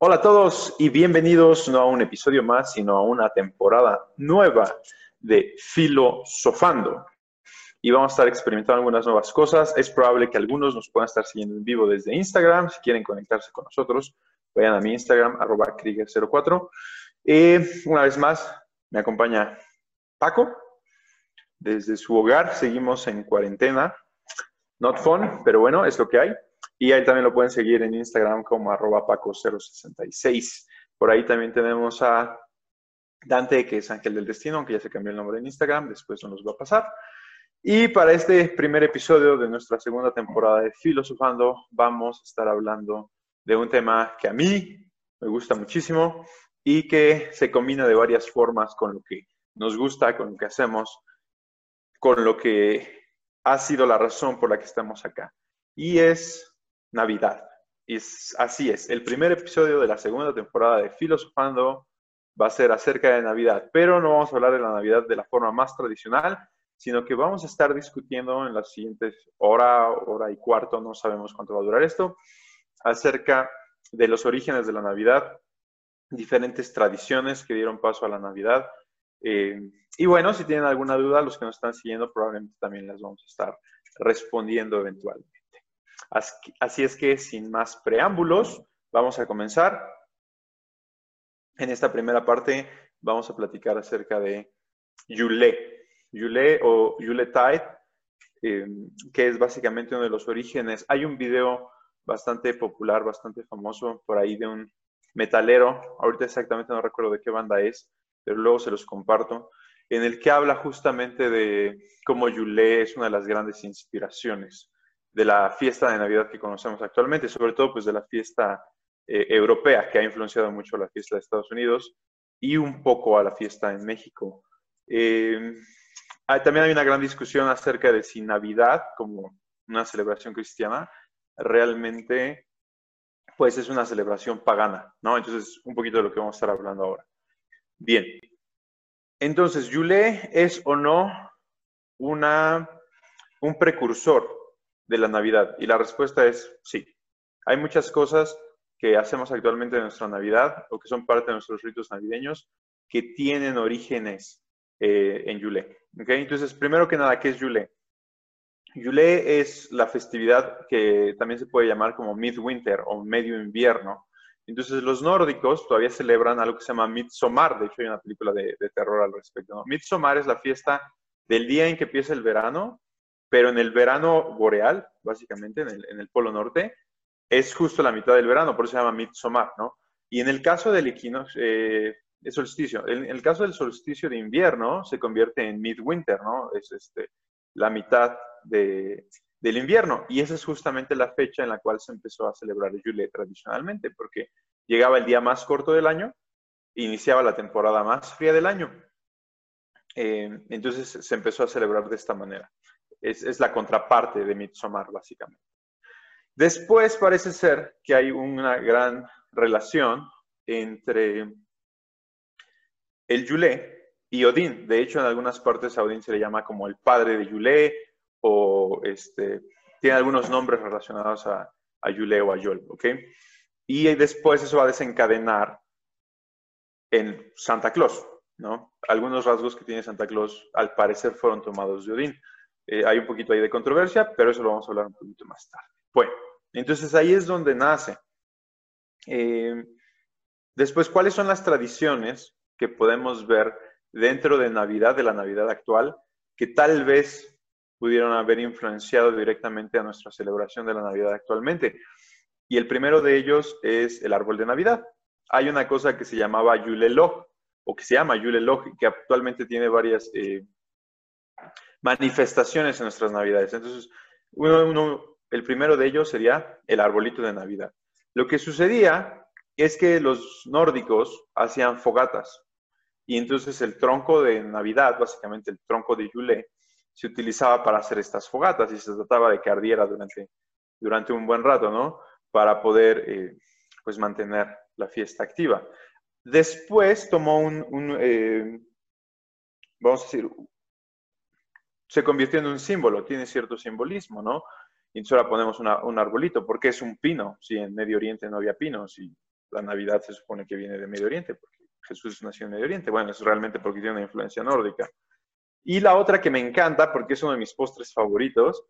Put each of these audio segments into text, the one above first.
Hola a todos y bienvenidos no a un episodio más, sino a una temporada nueva de Filosofando. Y vamos a estar experimentando algunas nuevas cosas. Es probable que algunos nos puedan estar siguiendo en vivo desde Instagram. Si quieren conectarse con nosotros, vayan a mi Instagram, arroba Krieger04. Y una vez más, me acompaña Paco. Desde su hogar seguimos en cuarentena. Not fun, pero bueno, es lo que hay. Y ahí también lo pueden seguir en Instagram como arroba paco066. Por ahí también tenemos a Dante, que es Ángel del Destino, aunque ya se cambió el nombre en Instagram, después no nos va a pasar. Y para este primer episodio de nuestra segunda temporada de Filosofando, vamos a estar hablando de un tema que a mí me gusta muchísimo y que se combina de varias formas con lo que nos gusta, con lo que hacemos, con lo que ha sido la razón por la que estamos acá. Y es Navidad. Y así es, el primer episodio de la segunda temporada de Filosofando va a ser acerca de Navidad, pero no vamos a hablar de la Navidad de la forma más tradicional, sino que vamos a estar discutiendo en las siguientes hora, hora y cuarto, no sabemos cuánto va a durar esto, acerca de los orígenes de la Navidad, diferentes tradiciones que dieron paso a la Navidad. Eh, y bueno, si tienen alguna duda, los que nos están siguiendo probablemente también las vamos a estar respondiendo eventualmente. Así es que sin más preámbulos, vamos a comenzar. En esta primera parte vamos a platicar acerca de Yule. Yule o Yuletide, eh, que es básicamente uno de los orígenes. Hay un video bastante popular, bastante famoso por ahí de un metalero, ahorita exactamente no recuerdo de qué banda es, pero luego se los comparto, en el que habla justamente de cómo Yule es una de las grandes inspiraciones de la fiesta de Navidad que conocemos actualmente, sobre todo pues de la fiesta eh, europea que ha influenciado mucho a la fiesta de Estados Unidos y un poco a la fiesta en México. Eh, también hay una gran discusión acerca de si Navidad, como una celebración cristiana, realmente pues es una celebración pagana, ¿no? Entonces, un poquito de lo que vamos a estar hablando ahora. Bien. Entonces, Yule es o no una, un precursor de la Navidad? Y la respuesta es sí. Hay muchas cosas que hacemos actualmente en nuestra Navidad o que son parte de nuestros ritos navideños que tienen orígenes eh, en Yule. ¿okay? Entonces, primero que nada, ¿qué es Yule? Yule es la festividad que también se puede llamar como midwinter o medio invierno. Entonces, los nórdicos todavía celebran algo que se llama Midsommar. De hecho, hay una película de, terror al respecto. ¿no? Es la fiesta del día en que empieza el verano pero en el verano boreal, básicamente en el, polo norte, es justo la mitad del verano, por eso se llama Midsommar, ¿no? Y en el caso del equinoccio, eh, solsticio, en, el caso del solsticio de invierno, se convierte en midwinter, ¿no? Es este, la mitad de, del invierno. Y esa es justamente la fecha en la cual se empezó a celebrar el Yule tradicionalmente, porque llegaba el día más corto del año, iniciaba la temporada más fría del año. Eh, entonces se empezó a celebrar de esta manera es, la contraparte de Midsommar, básicamente. Después parece ser que hay una gran relación entre el Yule y Odín. De hecho, en algunas partes a Odín se le llama como el padre de Yule o este, tiene algunos nombres relacionados a, a Yule o a Yol, ¿ok? Y después eso va a desencadenar en Santa Claus, ¿no? Algunos rasgos que tiene Santa Claus al parecer fueron tomados de Odín. Eh, hay un poquito ahí de controversia, pero eso lo vamos a hablar un poquito más tarde. Bueno, entonces ahí es donde nace. Eh, después, ¿cuáles son las tradiciones que podemos ver dentro de Navidad, de la Navidad actual, que tal vez pudieron haber influenciado directamente a nuestra celebración de la Navidad actualmente? Y el primero de ellos es el árbol de Navidad. Hay una cosa que se llamaba Yulelog, o que se llama Yulelog, que actualmente tiene varias eh, manifestaciones en nuestras Navidades. Entonces, uno, el primero de ellos sería el arbolito de Navidad. Lo que sucedía es que los nórdicos hacían fogatas y entonces el tronco de Navidad, básicamente el tronco de Yule, se utilizaba para hacer estas fogatas y se trataba de que ardiera durante, durante un buen rato, ¿no? Para poder, eh, pues, mantener la fiesta activa. Después tomó un, eh, vamos a decir, se convirtió en un símbolo, tiene cierto simbolismo, ¿no? Y entonces ahora ponemos un arbolito, porque es un pino, si en Medio Oriente no había pinos y la Navidad se supone que viene de Medio Oriente, porque Jesús nació en Medio Oriente. Bueno, es realmente porque tiene una influencia nórdica. Y la otra que me encanta, porque es uno de mis postres favoritos,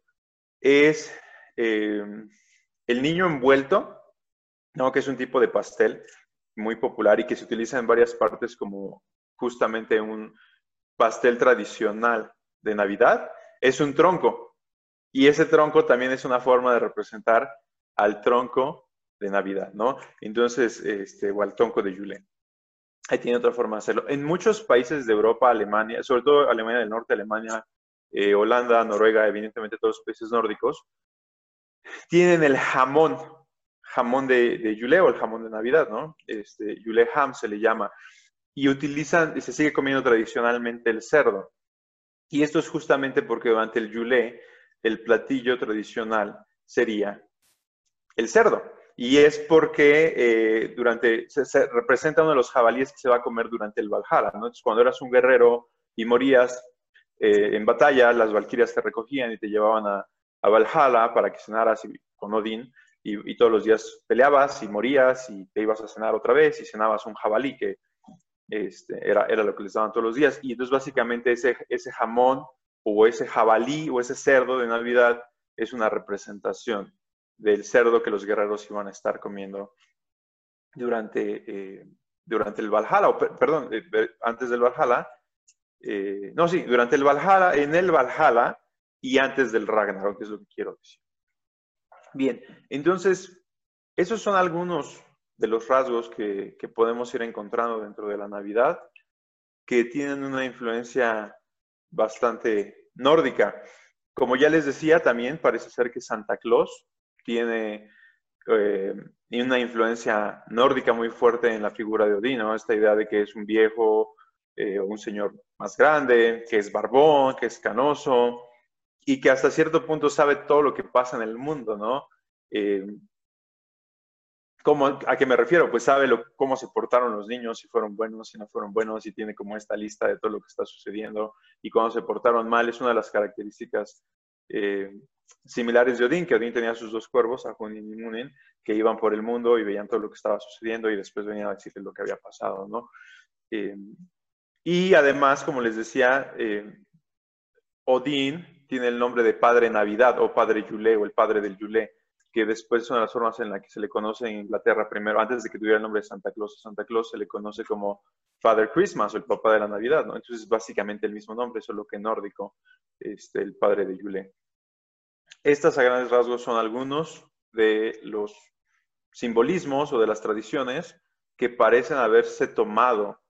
es eh, el niño envuelto, ¿no? que es un tipo de pastel muy popular y que se utiliza en varias partes como justamente un pastel tradicional de Navidad, es un tronco. Y ese tronco también es una forma de representar al tronco de Navidad, ¿no? Entonces, este, o al tronco de Yule. Ahí tiene otra forma de hacerlo. En muchos países de Europa, Alemania, sobre todo Alemania del Norte, Alemania, eh, Holanda, Noruega, evidentemente todos los países nórdicos, tienen el jamón, jamón de, de Yule o el jamón de Navidad, ¿no? Este, Yule ham se le llama. Y utilizan, y se sigue comiendo tradicionalmente el cerdo. Y esto es justamente porque durante el Yule, el platillo tradicional sería el cerdo. Y es porque eh, durante, se, representa uno de los jabalíes que se va a comer durante el Valhalla. Entonces, cuando eras un guerrero y morías eh, en batalla, las valquirias te recogían y te llevaban a, a Valhalla para que cenaras con Odín. Y, todos los días peleabas y morías y te ibas a cenar otra vez y cenabas un jabalí, que este, era, era lo que les daban todos los días. Y entonces básicamente ese, ese jamón o ese jabalí o ese cerdo de Navidad es una representación del cerdo que los guerreros iban a estar comiendo durante, eh, durante el Valhalla, o perdón, eh, antes del Valhalla. Eh, no, sí, durante el Valhalla, en el Valhalla y antes del Ragnarok, que es lo que quiero decir. Bien, entonces, esos son algunos de los rasgos que, que podemos ir encontrando dentro de la Navidad, que tienen una influencia bastante nórdica. Como ya les decía, también parece ser que Santa Claus tiene eh, una influencia nórdica muy fuerte en la figura de Odín, Esta idea de que es un viejo eh, un señor más grande, que es barbón, que es canoso y que hasta cierto punto sabe todo lo que pasa en el mundo, ¿no? Eh, ¿cómo, ¿A qué me refiero? Pues sabe cómo se portaron los niños, si fueron buenos, si no fueron buenos, y tiene como esta lista de todo lo que está sucediendo y cómo se portaron mal. Es una de las características eh, similares de Odín, que Odín tenía sus dos cuervos, Ajunin y Munin, que iban por el mundo y veían todo lo que estaba sucediendo y después venían a decirle lo que había pasado, ¿no? Eh, y además, como les decía, eh, Odín tiene el nombre de Padre Navidad o Padre Yule o el Padre del Yule, que después son las formas en las que se le conoce en Inglaterra primero, antes de que tuviera el nombre de Santa Claus. Santa Claus se le conoce como Father Christmas o el Papá de la Navidad, ¿no? Entonces es básicamente el mismo nombre, solo que nórdico, este, el Padre de Yule. Estas a grandes rasgos son algunos de los simbolismos o de las tradiciones que parecen haberse tomado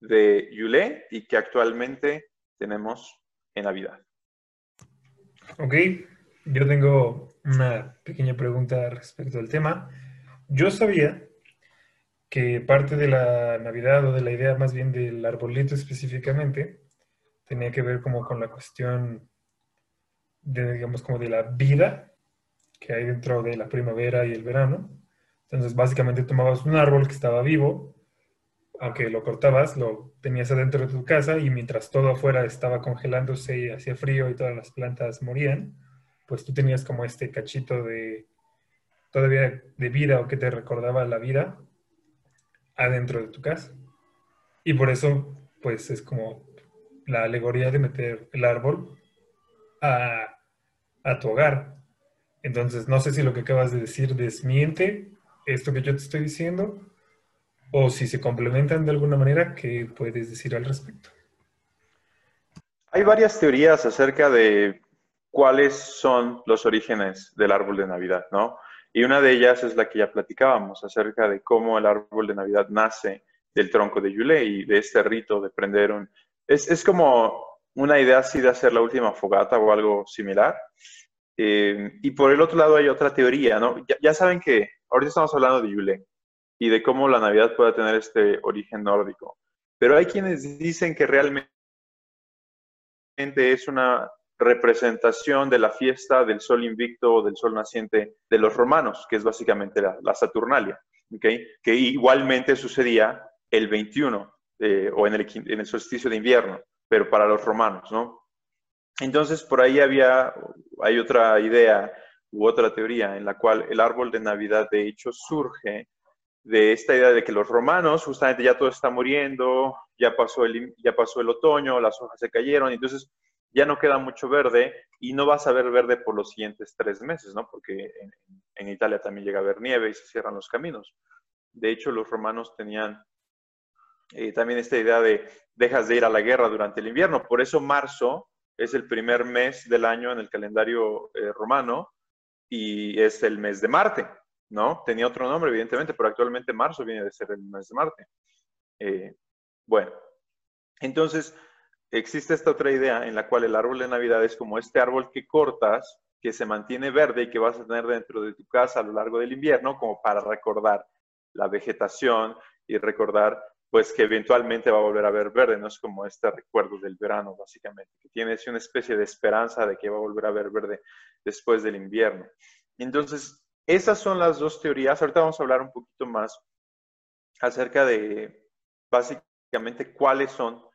de Yule y que actualmente tenemos en Navidad. Ok, yo tengo una pequeña pregunta respecto al tema. Yo sabía que parte de la Navidad o de la idea más bien del arbolito específicamente tenía que ver como con la cuestión de, digamos, como de la vida que hay dentro de la primavera y el verano. Entonces, básicamente tomabas un árbol que estaba vivo, aunque lo cortabas, lo tenías adentro de tu casa y mientras todo afuera estaba congelándose y hacía frío y todas las plantas morían, pues tú tenías como este cachito de todavía de vida o que te recordaba la vida adentro de tu casa. Y por eso, pues es como la alegoría de meter el árbol a a tu hogar. Entonces, no sé si lo que acabas de decir desmiente esto que yo te estoy diciendo o si se complementan de alguna manera, ¿qué puedes decir al respecto? Hay varias teorías acerca de cuáles son los orígenes del árbol de Navidad, ¿no? Y una de ellas es la que ya platicábamos, acerca de cómo el árbol de Navidad nace del tronco de Yule y de este rito de prender un... Es, es como una idea así de hacer la última fogata o algo similar. Eh, y por el otro lado hay otra teoría, ¿no? Ya, saben que ahorita estamos hablando de Yule y de cómo la Navidad puede tener este origen nórdico, pero hay quienes dicen que realmente es una representación de la fiesta del sol invicto o del sol naciente de los romanos, que es básicamente la, Saturnalia, que igualmente sucedía el 21 eh, o en el, solsticio de invierno pero para los romanos, ¿no? Entonces, por ahí había, hay otra idea u otra teoría en la cual el árbol de Navidad, de hecho, surge de esta idea de que los romanos justamente ya todo está muriendo, ya pasó ya pasó el otoño, las hojas se cayeron, entonces ya no queda mucho verde y no vas a ver verde por los siguientes tres meses, ¿no? Porque en, Italia también llega a haber nieve y se cierran los caminos. De hecho, los romanos tenían eh, también esta idea de dejas de ir a la guerra durante el invierno. Por eso marzo es el primer mes del año en el calendario eh, romano y es el mes de Marte, ¿no? Tenía otro nombre, evidentemente, pero actualmente marzo viene de ser el mes de Marte. Eh, bueno, entonces existe esta otra idea en la cual el árbol de Navidad es como este árbol que cortas, que se mantiene verde y que vas a tener dentro de tu casa a lo largo del invierno, como para recordar la vegetación y recordar pues que eventualmente va a volver a ver verde, no es como este recuerdo del verano, básicamente, que tiene una especie de esperanza de que va a volver a ver verde después del invierno. Entonces, esas son las dos teorías. Ahorita vamos a hablar un poquito más acerca de básicamente cuáles son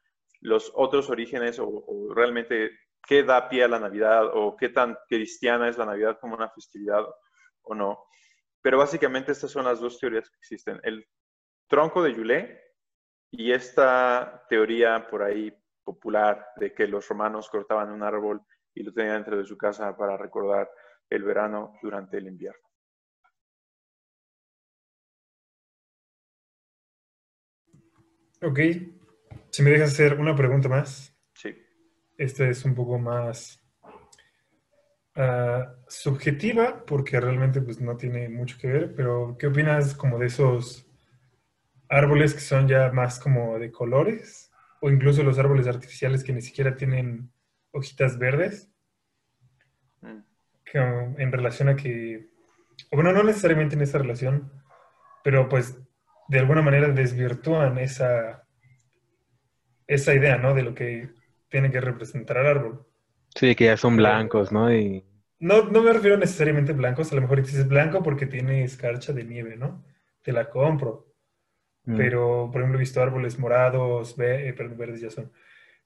los otros orígenes o, realmente qué da pie a la Navidad o qué tan cristiana es la Navidad como una festividad o no. Pero básicamente estas son las dos teorías que existen. El tronco de Yulé y esta teoría por ahí popular de que los romanos cortaban un árbol y lo tenían dentro de su casa para recordar el verano durante el invierno. Ok, si me dejas hacer una pregunta más. Sí. Esta es un poco más ah, subjetiva porque realmente pues, no tiene mucho que ver, pero ¿qué opinas como de esos árboles que son ya más como de colores, o incluso los árboles artificiales que ni siquiera tienen hojitas verdes, mm. en relación a que, bueno, no necesariamente en esa relación, pero pues de alguna manera desvirtúan esa, esa idea, ¿no? De lo que tiene que representar el árbol. Sí, que ya son blancos, ¿no? Y... No, no me refiero necesariamente blancos, a lo mejor dices blanco porque tiene escarcha de nieve, ¿no? Te la compro. Mm. Pero, por ejemplo, he visto árboles morados, eh, perdón, verdes ya son,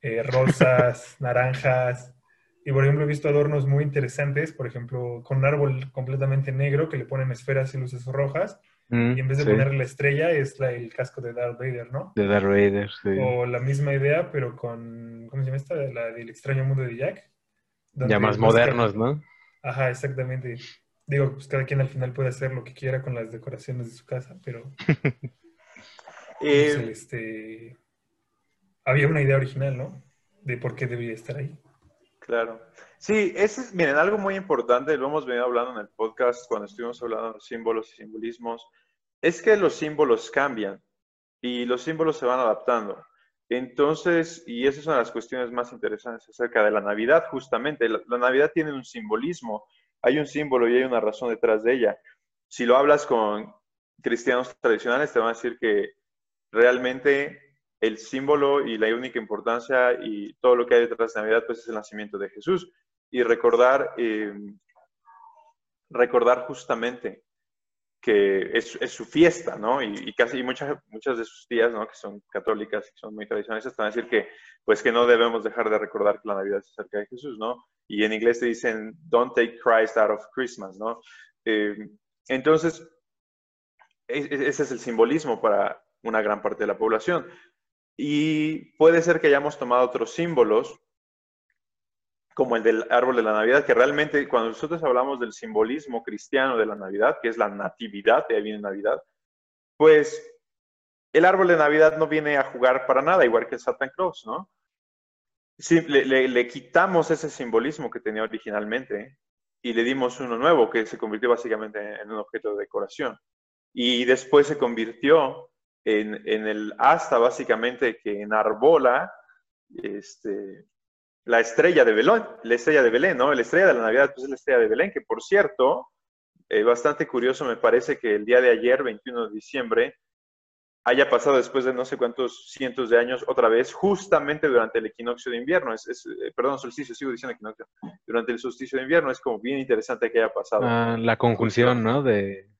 eh, rosas, naranjas. Y, por ejemplo, he visto adornos muy interesantes, por ejemplo, con un árbol completamente negro que le ponen esferas y luces rojas. Mm, y en vez de ponerle la estrella, es la, el casco de Darth Vader, ¿no? De Darth Vader, sí. O la misma idea, pero con, ¿cómo se llama esta? La del extraño mundo de Jack. Ya más modernos, ¿no? Ajá, exactamente. Digo, pues cada quien al final puede hacer lo que quiera con las decoraciones de su casa, pero Eh, este, había una idea original, ¿no? De por qué debía estar ahí. Claro. Sí, es, miren, algo muy importante, lo hemos venido hablando en el podcast cuando estuvimos hablando de símbolos y simbolismos, es que los símbolos cambian y los símbolos se van adaptando. Entonces, y esa es una de las cuestiones más interesantes acerca de la Navidad, justamente. La, la, Navidad tiene un simbolismo, hay un símbolo y hay una razón detrás de ella. Si lo hablas con cristianos tradicionales, te van a decir que realmente el símbolo y la única importancia y todo lo que hay detrás de Navidad, pues es el nacimiento de Jesús. Y recordar, eh, recordar justamente que es, es, su fiesta, ¿no? Y, casi muchas, muchas de sus tías, ¿no? Que son católicas y son muy tradicionales, están a decir que, pues que no debemos dejar de recordar que la Navidad es acerca de Jesús, ¿no? Y en inglés te dicen, don't take Christ out of Christmas, ¿no? Eh, entonces, ese es el simbolismo para, una gran parte de la población. Y puede ser que hayamos tomado otros símbolos, como el del árbol de la Navidad, que realmente cuando nosotros hablamos del simbolismo cristiano de la Navidad, que es la natividad, de ahí viene Navidad, pues el árbol de Navidad no viene a jugar para nada, igual que el Santa Claus, ¿no? le, le, quitamos ese simbolismo que tenía originalmente y le dimos uno nuevo que se convirtió básicamente en un objeto de decoración. Y después se convirtió en, el asta básicamente que enarbola este, la estrella de Belén, la estrella de Belén, ¿no? La estrella de la Navidad pues es la estrella de Belén, que por cierto, eh, bastante curioso me parece que el día de ayer, 21 de diciembre, haya pasado después de no sé cuántos cientos de años otra vez, justamente durante el equinoccio de invierno, es, eh, perdón, solsticio, sigo diciendo equinoccio, durante el solsticio de invierno, es como bien interesante que haya pasado. Ah, la conjunción, ¿no? De,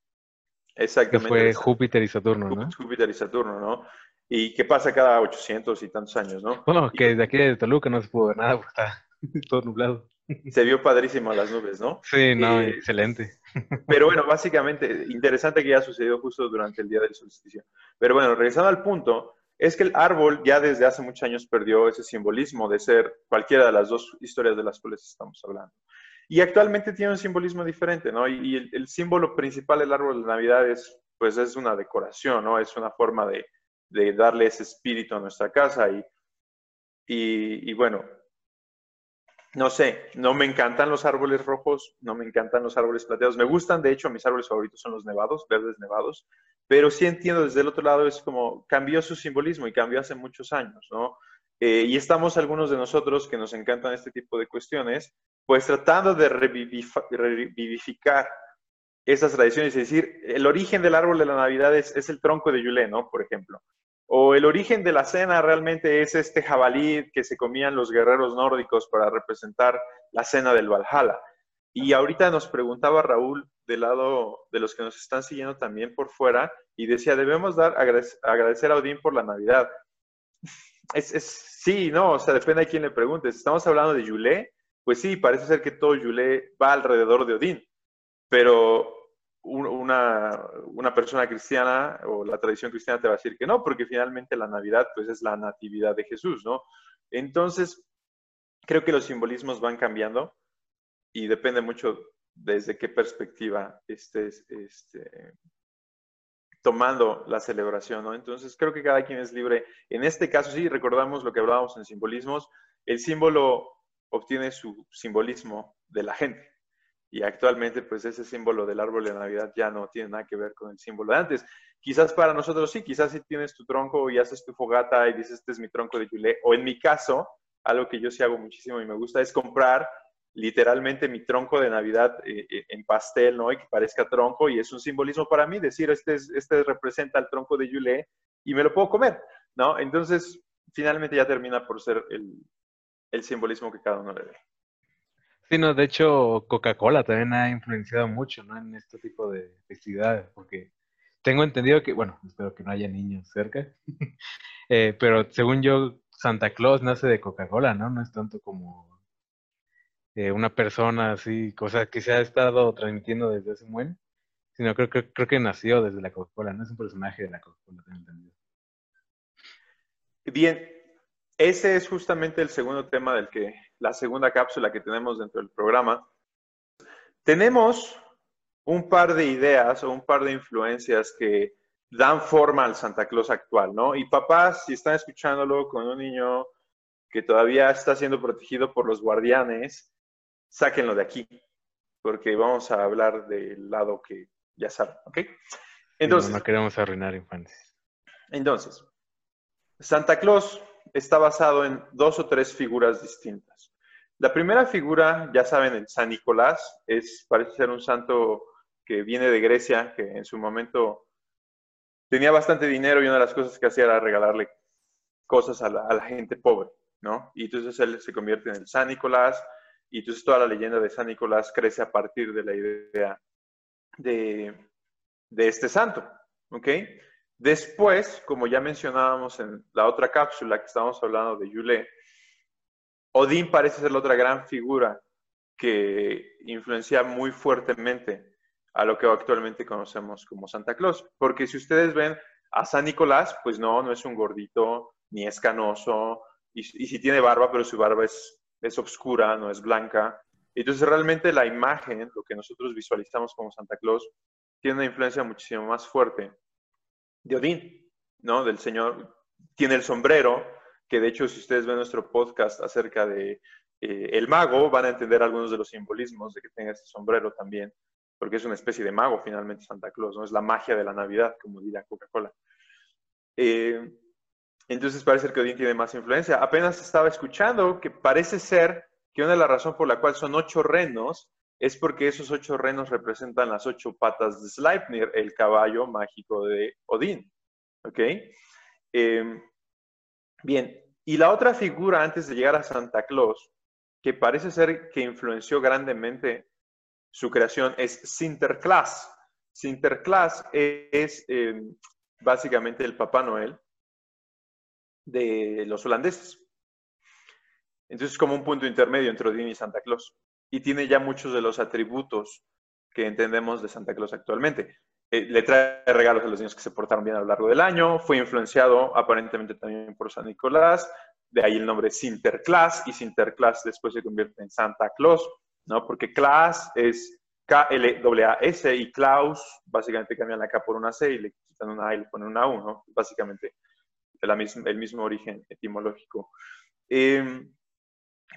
Exactamente. Que fue Júpiter y Saturno, ¿no? Júpiter y Saturno, ¿no? Y qué pasa cada 800 y tantos años, ¿no? Bueno, que desde aquí de Toluca no se pudo ver nada porque está todo nublado. Se vio padrísimo las nubes, ¿no? Sí, no, eh, excelente. Pero bueno, básicamente, interesante que ya sucedió justo durante el día del solsticio. Pero bueno, regresando al punto, es que el árbol ya desde hace muchos años perdió ese simbolismo de ser cualquiera de las dos historias de las cuales estamos hablando. Y actualmente tiene un simbolismo diferente, ¿no? Y, el, símbolo principal del árbol de Navidad es, pues, es una decoración, ¿no? Es una forma de, de darle ese espíritu a nuestra casa. Y, y, bueno, no sé, no me encantan los árboles rojos, no me encantan los árboles plateados. Me gustan, de hecho, mis árboles favoritos son los nevados, verdes nevados, pero sí entiendo desde el otro lado, es como cambió su simbolismo y cambió hace muchos años, ¿no? Eh, y estamos algunos de nosotros que nos encantan este tipo de cuestiones, pues tratando de revivificar esas tradiciones, es decir, el origen del árbol de la Navidad es, es el tronco de Yulé, ¿no? Por ejemplo. O el origen de la cena realmente es este jabalí que se comían los guerreros nórdicos para representar la cena del Valhalla. Y ahorita nos preguntaba Raúl del lado de los que nos están siguiendo también por fuera y decía, debemos dar agradecer a Odín por la Navidad. Es, es, sí, no, o sea, depende de quién le preguntes. Estamos hablando de Yulé, pues sí, parece ser que todo Yulé va alrededor de Odín, pero una, una, persona cristiana o la tradición cristiana te va a decir que no, porque finalmente la Navidad pues es la natividad de Jesús, ¿no? Entonces, creo que los simbolismos van cambiando y depende mucho desde qué perspectiva estés este, tomando la celebración, ¿no? Entonces, creo que cada quien es libre. En este caso, sí, recordamos lo que hablábamos en simbolismos, el símbolo obtiene su simbolismo de la gente. Y actualmente, pues ese símbolo del árbol de Navidad ya no tiene nada que ver con el símbolo de antes. Quizás para nosotros sí, quizás si tienes tu tronco y haces tu fogata y dices, este es mi tronco de Yule. O en mi caso, algo que yo sí hago muchísimo y me gusta es comprar literalmente mi tronco de Navidad eh, eh, en pastel, ¿no? Y que parezca tronco y es un simbolismo para mí decir, este, este representa el tronco de Yule y me lo puedo comer, ¿no? Entonces, finalmente ya termina por ser el, el simbolismo que cada uno le dé. Sí, no, de hecho, Coca-Cola también ha influenciado mucho, ¿no? En este tipo de festividades, porque tengo entendido que, bueno, espero que no haya niños cerca, eh, pero según yo, Santa Claus nace de Coca-Cola, ¿no? No es tanto como eh, una persona así, cosa que se ha estado transmitiendo desde hace un buen, sino creo, que creo que nació desde la Coca-Cola, no es un personaje de la Coca-Cola, tengo entendido. Bien, ese es justamente el segundo tema del que, la segunda cápsula que tenemos dentro del programa. Tenemos un par de ideas o un par de influencias que dan forma al Santa Claus actual, ¿no? Y papás, si están escuchándolo con un niño que todavía está siendo protegido por los guardianes, sáquenlo de aquí, porque vamos a hablar del lado que ya saben, ¿ok? Entonces, no, no queremos arruinar infancias. Entonces, Santa Claus está basado en dos o tres figuras distintas. La primera figura, ya saben, el San Nicolás, es, parece ser un santo que viene de Grecia, que en su momento tenía bastante dinero y una de las cosas que hacía era regalarle cosas a la, gente pobre, ¿no? Y entonces él se convierte en el San Nicolás y entonces toda la leyenda de San Nicolás crece a partir de la idea de, de este santo, ¿ok? Después, como ya mencionábamos en la otra cápsula que estábamos hablando de Yule, Odín parece ser la otra gran figura que influencia muy fuertemente a lo que actualmente conocemos como Santa Claus. Porque si ustedes ven a San Nicolás, pues no, no es un gordito, ni es canoso, y, si tiene barba, pero su barba es, es oscura, no es blanca. Entonces realmente la imagen, lo que nosotros visualizamos como Santa Claus, tiene una influencia muchísimo más fuerte de Odín, ¿no? Del Señor. Tiene el sombrero, que de hecho si ustedes ven nuestro podcast acerca de eh, el mago, van a entender algunos de los simbolismos de que tenga ese sombrero también, porque es una especie de mago finalmente Santa Claus, ¿no? Es la magia de la Navidad, como diría Coca-Cola. Eh, entonces parece que Odín tiene más influencia. Apenas estaba escuchando que parece ser que una de las razones por la cual son ocho renos es porque esos ocho renos representan las ocho patas de Sleipnir, el caballo mágico de Odín. ¿Ok? Em, bien, y la otra figura antes de llegar a Santa Claus, que parece ser que influenció grandemente su creación, es Sinterklaas. Sinterklaas es em, básicamente el Papá Noel de los holandeses. Entonces es como un punto intermedio entre Odín y Santa Claus y tiene ya muchos de los atributos que entendemos de Santa Claus actualmente. Eh, le trae regalos a los niños que se portaron bien a lo largo del año, fue influenciado aparentemente también por San Nicolás, de ahí el nombre Sinterklaas, y Sinterklaas después se convierte en Santa Claus, ¿no? Porque Klaas es K-L-A-S y Klaus, básicamente cambian la K por una C y le quitan una A y le ponen una U, ¿no? Básicamente el mismo origen etimológico. Em,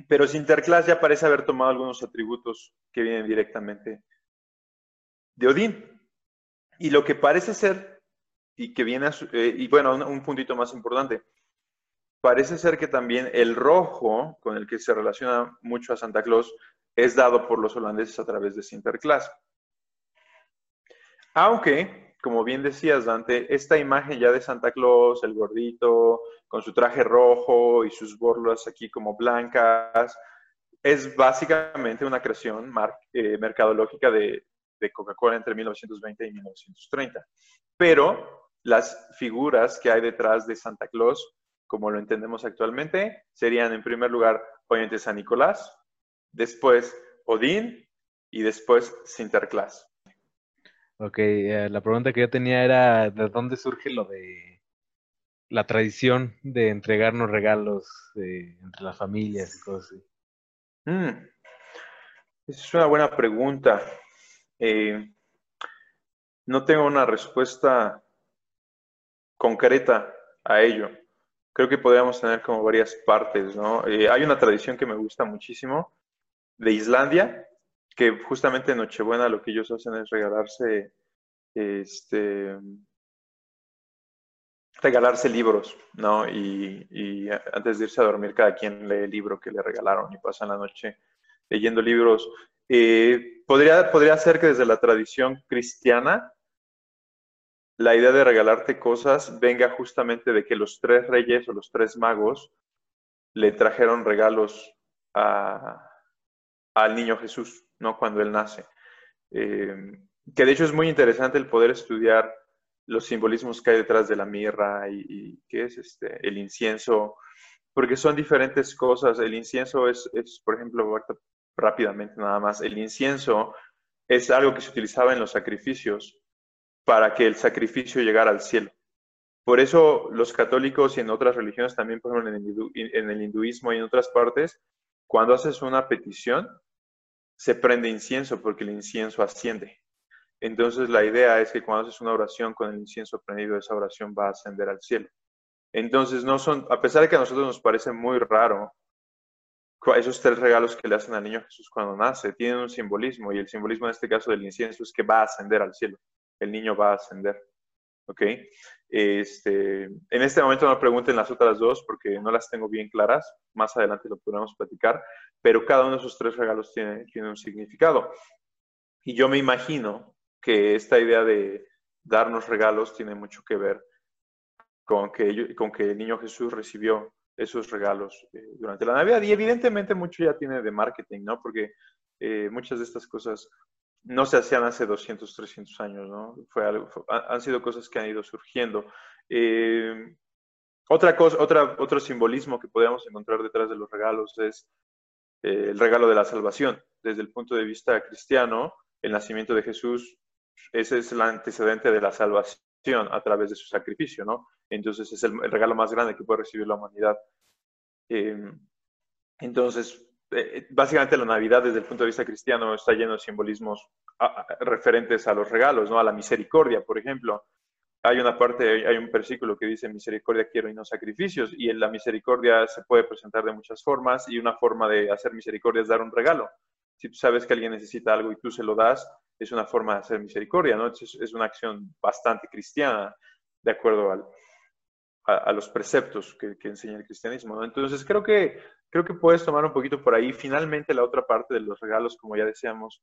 pero Sinterklaas ya parece haber tomado algunos atributos que vienen directamente de Odín. Y lo que parece ser, y que viene a eh, y bueno, un, puntito más importante, parece ser que también el rojo, con el que se relaciona mucho a Santa Claus, es dado por los holandeses a través de Sinterklaas. Aunque, como bien decías, Dante, esta imagen ya de Santa Claus, el gordito, con su traje rojo y sus borlas aquí como blancas, es básicamente una creación eh, mercadológica de, Coca-Cola entre 1920 y 1930. Pero las figuras que hay detrás de Santa Claus, como lo entendemos actualmente, serían en primer lugar, obviamente, San Nicolás, después Odín y después Sinterklaas. Ok, eh, la pregunta que yo tenía era, ¿de dónde surge lo de la tradición de entregarnos regalos eh, entre las familias y cosas así? Mm, esa es una buena pregunta. Eh, no tengo una respuesta concreta a ello. Creo que podríamos tener como varias partes, ¿no? Eh, hay una tradición que me gusta muchísimo de Islandia, que justamente en Nochebuena lo que ellos hacen es regalarse, este, regalarse libros, ¿no? Y, antes de irse a dormir, cada quien lee el libro que le regalaron y pasan la noche leyendo libros eh, podría, podría ser que desde la tradición cristiana la idea de regalarte cosas venga justamente de que los tres reyes o los tres magos le trajeron regalos al niño Jesús, ¿no? Cuando él nace. Eh, que de hecho es muy interesante el poder estudiar los simbolismos que hay detrás de la mirra y, qué es este, el incienso, porque son diferentes cosas. El incienso es, es por ejemplo, rápidamente nada más, el incienso es algo que se utilizaba en los sacrificios para que el sacrificio llegara al cielo. Por eso los católicos y en otras religiones también, por ejemplo en el, hinduismo y en otras partes, cuando haces una petición, se prende incienso porque el incienso asciende. Entonces la idea es que cuando haces una oración con el incienso prendido, esa oración va a ascender al cielo. Entonces no son, a pesar de que a nosotros nos parece muy raro esos tres regalos que le hacen al niño Jesús cuando nace tienen un simbolismo y el simbolismo en este caso del incienso es que va a ascender al cielo. El niño va a ascender. ¿Ok? Este, en este momento no pregunten las otras dos porque no las tengo bien claras. Más adelante lo podremos platicar. Pero cada uno de esos tres regalos tiene, tiene un significado. Y yo me imagino que esta idea de darnos regalos tiene mucho que ver con que, con que el niño Jesús recibió esos regalos eh, durante la Navidad. Y evidentemente mucho ya tiene de marketing, ¿no? Porque eh, muchas de estas cosas no se hacían hace 200, 300 años, ¿no? Fue algo, han sido cosas que han ido surgiendo. Eh, otra cosa, otra, otro simbolismo que podemos encontrar detrás de los regalos es el regalo de la salvación. Desde el punto de vista cristiano, el nacimiento de Jesús, ese es el antecedente de la salvación a través de su sacrificio, ¿no? Entonces es el, regalo más grande que puede recibir la humanidad. Em, entonces, eh, básicamente la Navidad desde el punto de vista cristiano está lleno de simbolismos referentes a los regalos, ¿no? A la misericordia, por ejemplo. Hay una parte, hay un versículo que dice misericordia quiero y no sacrificios, y en la misericordia se puede presentar de muchas formas, y una forma de hacer misericordia es dar un regalo. Si tú sabes que alguien necesita algo y tú se lo das, es una forma de hacer misericordia, ¿no? Es, es una acción bastante cristiana, de acuerdo al, a, los preceptos que, enseña el cristianismo. Entonces creo que, creo que puedes tomar un poquito por ahí. Finalmente la otra parte de los regalos, como ya decíamos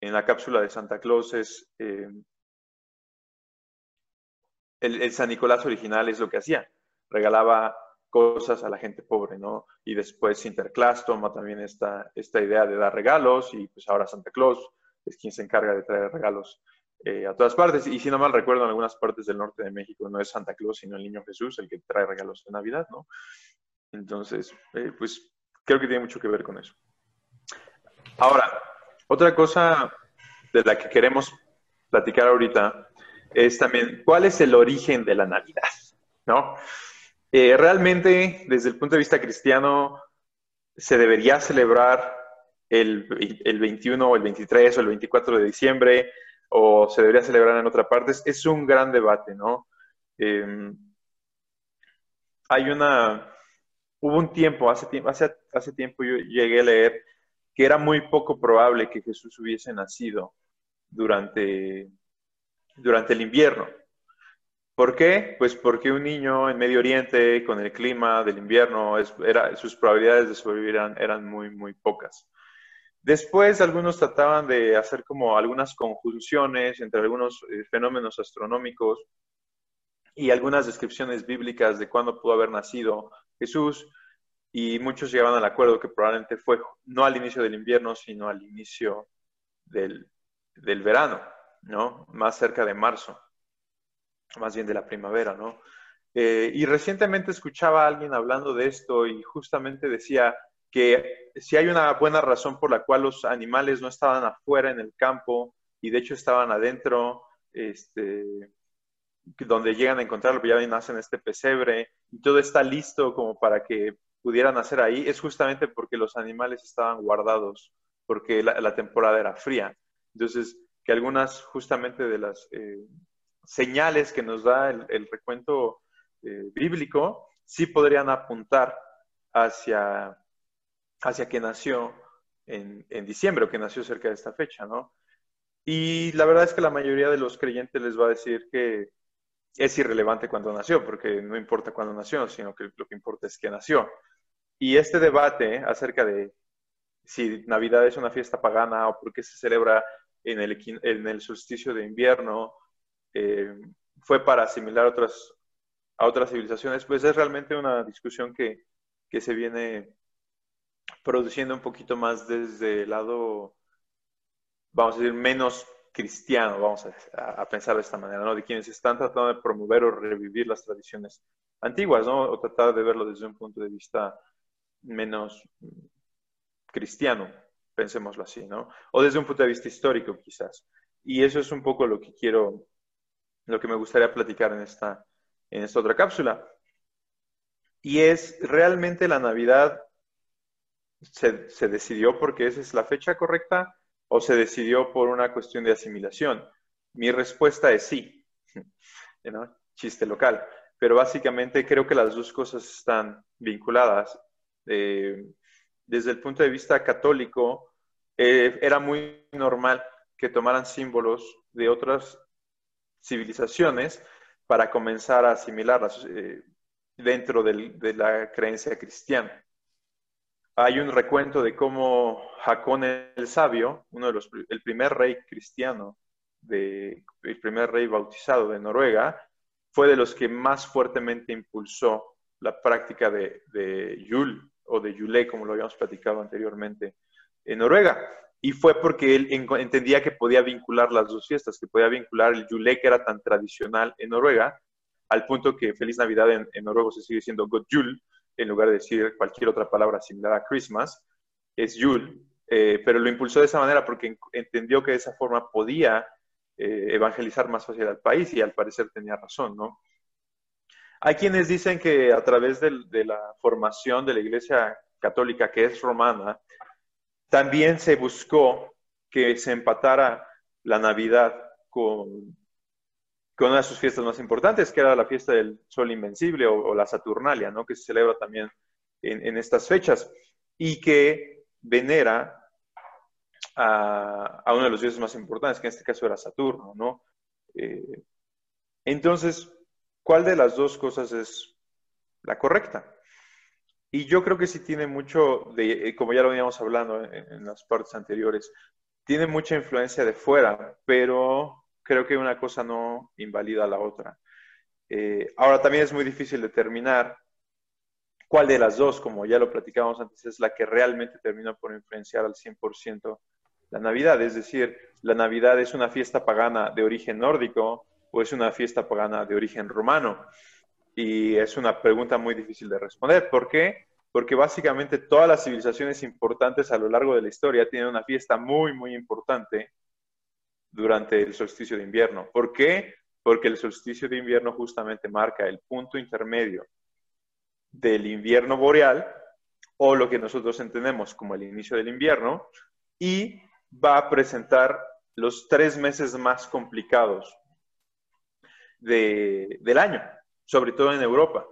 en la cápsula de Santa Claus, es eh, el, San Nicolás original es lo que hacía. Regalaba cosas a la gente pobre, ¿no? Y después Sinterklaas toma también esta, esta idea de dar regalos y pues ahora Santa Claus es quien se encarga de traer regalos eh, a todas partes. Y si no mal recuerdo, en algunas partes del norte de México no es Santa Claus, sino el Niño Jesús el que trae regalos de Navidad, ¿no? Entonces, eh, pues creo que tiene mucho que ver con eso. Ahora, otra cosa de la que queremos platicar ahorita es también cuál es el origen de la Navidad, ¿no? Eh, realmente, desde el punto de vista cristiano, se debería celebrar el, 21 o el 23 o el 24 de diciembre o se debería celebrar en otra parte. Es un gran debate, ¿no? Em, hay una, hubo un tiempo, hace, hace, hace tiempo yo llegué a leer que era muy poco probable que Jesús hubiese nacido durante, durante el invierno. ¿Por qué? Pues porque un niño en Medio Oriente, con el clima del invierno, era, sus probabilidades de sobrevivir eran, muy, muy pocas. Después algunos trataban de hacer como algunas conjunciones entre algunos eh, fenómenos astronómicos y algunas descripciones bíblicas de cuándo pudo haber nacido Jesús y muchos llegaban al acuerdo que probablemente fue no al inicio del invierno, sino al inicio del, del verano, ¿no? Más cerca de marzo, más bien de la primavera, ¿no? Eh, y recientemente escuchaba a alguien hablando de esto y justamente decía que si hay una buena razón por la cual los animales no estaban afuera en el campo y de hecho estaban adentro, este, donde llegan a encontrarlo, ya nacen este pesebre y todo está listo como para que pudieran hacer ahí, es justamente porque los animales estaban guardados, porque la temporada era fría. Entonces, que algunas justamente de las eh, señales que nos da el, recuento eh, bíblico sí podrían apuntar hacia, hacia que nació en, en, diciembre o que nació cerca de esta fecha, ¿no? Y la verdad es que la mayoría de los creyentes les va a decir que es irrelevante cuando nació, porque no importa cuándo nació, sino que lo que importa es que nació. Y este debate acerca de si Navidad es una fiesta pagana o por qué se celebra en el, en el solsticio de invierno, eh, fue para asimilar otras, a otras civilizaciones, pues es realmente una discusión que, que se viene produciendo un poquito más desde el lado, vamos a decir, menos cristiano, vamos a, pensar de esta manera, ¿no? De quienes están tratando de promover o revivir las tradiciones antiguas, ¿no? O tratar de verlo desde un punto de vista menos cristiano pensémoslo así, ¿no? O desde un punto de vista histórico, quizás. Y eso es un poco lo que quiero, lo que me gustaría platicar en esta, en esta otra cápsula. Y es, ¿realmente la Navidad se decidió porque esa es la fecha correcta o se decidió por una cuestión de asimilación? Mi respuesta es sí, chiste local. Pero básicamente creo que las dos cosas están vinculadas. Eh, desde el punto de vista católico, eh, era muy normal que tomaran símbolos de otras civilizaciones para comenzar a asimilarlas eh, dentro de la creencia cristiana. Hay un recuento de cómo Jacón el Sabio, uno de los, el primer rey cristiano, el primer rey bautizado de Noruega, fue de los que más fuertemente impulsó la práctica de, de Yule, o de Yule, como lo habíamos platicado anteriormente, en Noruega. Y fue porque él entendía que podía vincular las dos fiestas, que podía vincular el Yule, que era tan tradicional en Noruega, al punto que Feliz Navidad en, noruego se sigue diciendo God Jul, en lugar de decir cualquier otra palabra similar a Christmas, es Yule. Eh, pero lo impulsó de esa manera porque entendió que de esa forma podía eh, evangelizar más fácil al país y al parecer tenía razón, ¿no? Hay quienes dicen que a través de, la formación de la Iglesia Católica, que es romana, también se buscó que se empatara la Navidad con, con una de sus fiestas más importantes, que era la fiesta del Sol Invencible o, la Saturnalia, ¿no? que se celebra también en, estas fechas y que venera a, uno de los dioses más importantes, que en este caso era Saturno. ¿no? Eh, entonces, ¿Cuál de las dos cosas es la correcta? Y yo creo que sí tiene mucho, de, eh, como ya lo veníamos hablando en, las partes anteriores, tiene mucha influencia de fuera, pero creo que una cosa no invalida la otra. Eh, ahora también es muy difícil determinar cuál de las dos, como ya lo platicábamos antes, es la que realmente termina por influenciar al 100% la Navidad. Es decir, la Navidad es una fiesta pagana de origen nórdico o es una fiesta pagana de origen romano? Y es una pregunta muy difícil de responder. ¿Por qué? Porque básicamente todas las civilizaciones importantes a lo largo de la historia tienen una fiesta muy, muy importante durante el solsticio de invierno. ¿Por qué? Porque el solsticio de invierno justamente marca el punto intermedio del invierno boreal o lo que nosotros entendemos como el inicio del invierno y va a presentar los tres meses más complicados del año, sobre todo en Europa.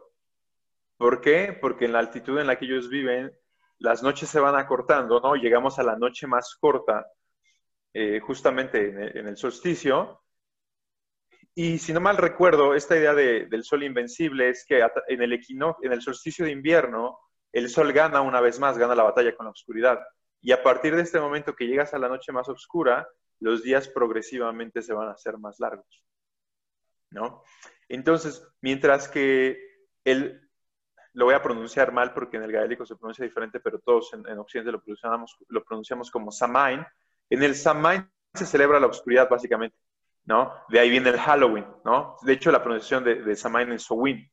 ¿Por qué? Porque en la altitud en la que ellos viven, las noches se van acortando, ¿no? Llegamos a la noche más corta, eh, justamente en el, solsticio. Y si no mal recuerdo, esta idea del sol invencible es que en el, en el solsticio de invierno, el sol gana una vez más, gana la batalla con la oscuridad. Y a partir de este momento que llegas a la noche más oscura, los días progresivamente se van a hacer más largos. ¿No? Entonces, mientras que el, lo voy a pronunciar mal porque en el gaélico se pronuncia diferente, pero todos en, Occidente lo pronunciamos, lo pronunciamos como Samain. En el Samain se celebra la oscuridad básicamente, ¿no? De ahí viene el Halloween, ¿no? De hecho, la pronunciación de, de Samain es Sowin,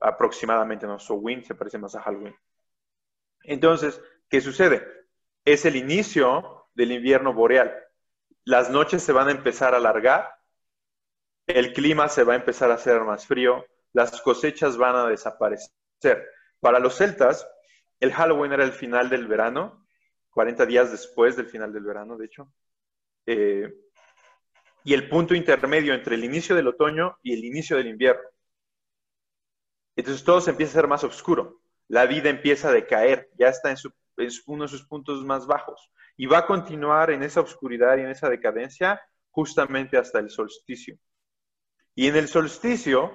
aproximadamente, ¿no? Sowin se parece más a Halloween. Entonces, ¿qué sucede? Es el inicio del invierno boreal. Las noches se van a empezar a alargar, el clima se va a empezar a hacer más frío, las cosechas van a desaparecer para los celtas, el Halloween era el final del verano, 40 días después del final del verano, de hecho. Eh, y el punto intermedio entre el inicio del otoño y el inicio del invierno. Entonces todo se empieza a ser más oscuro. La vida empieza a decaer, ya está en, en uno de sus puntos más bajos. Y va a continuar en esa oscuridad y en esa decadencia justamente hasta el solsticio. Y en el solsticio,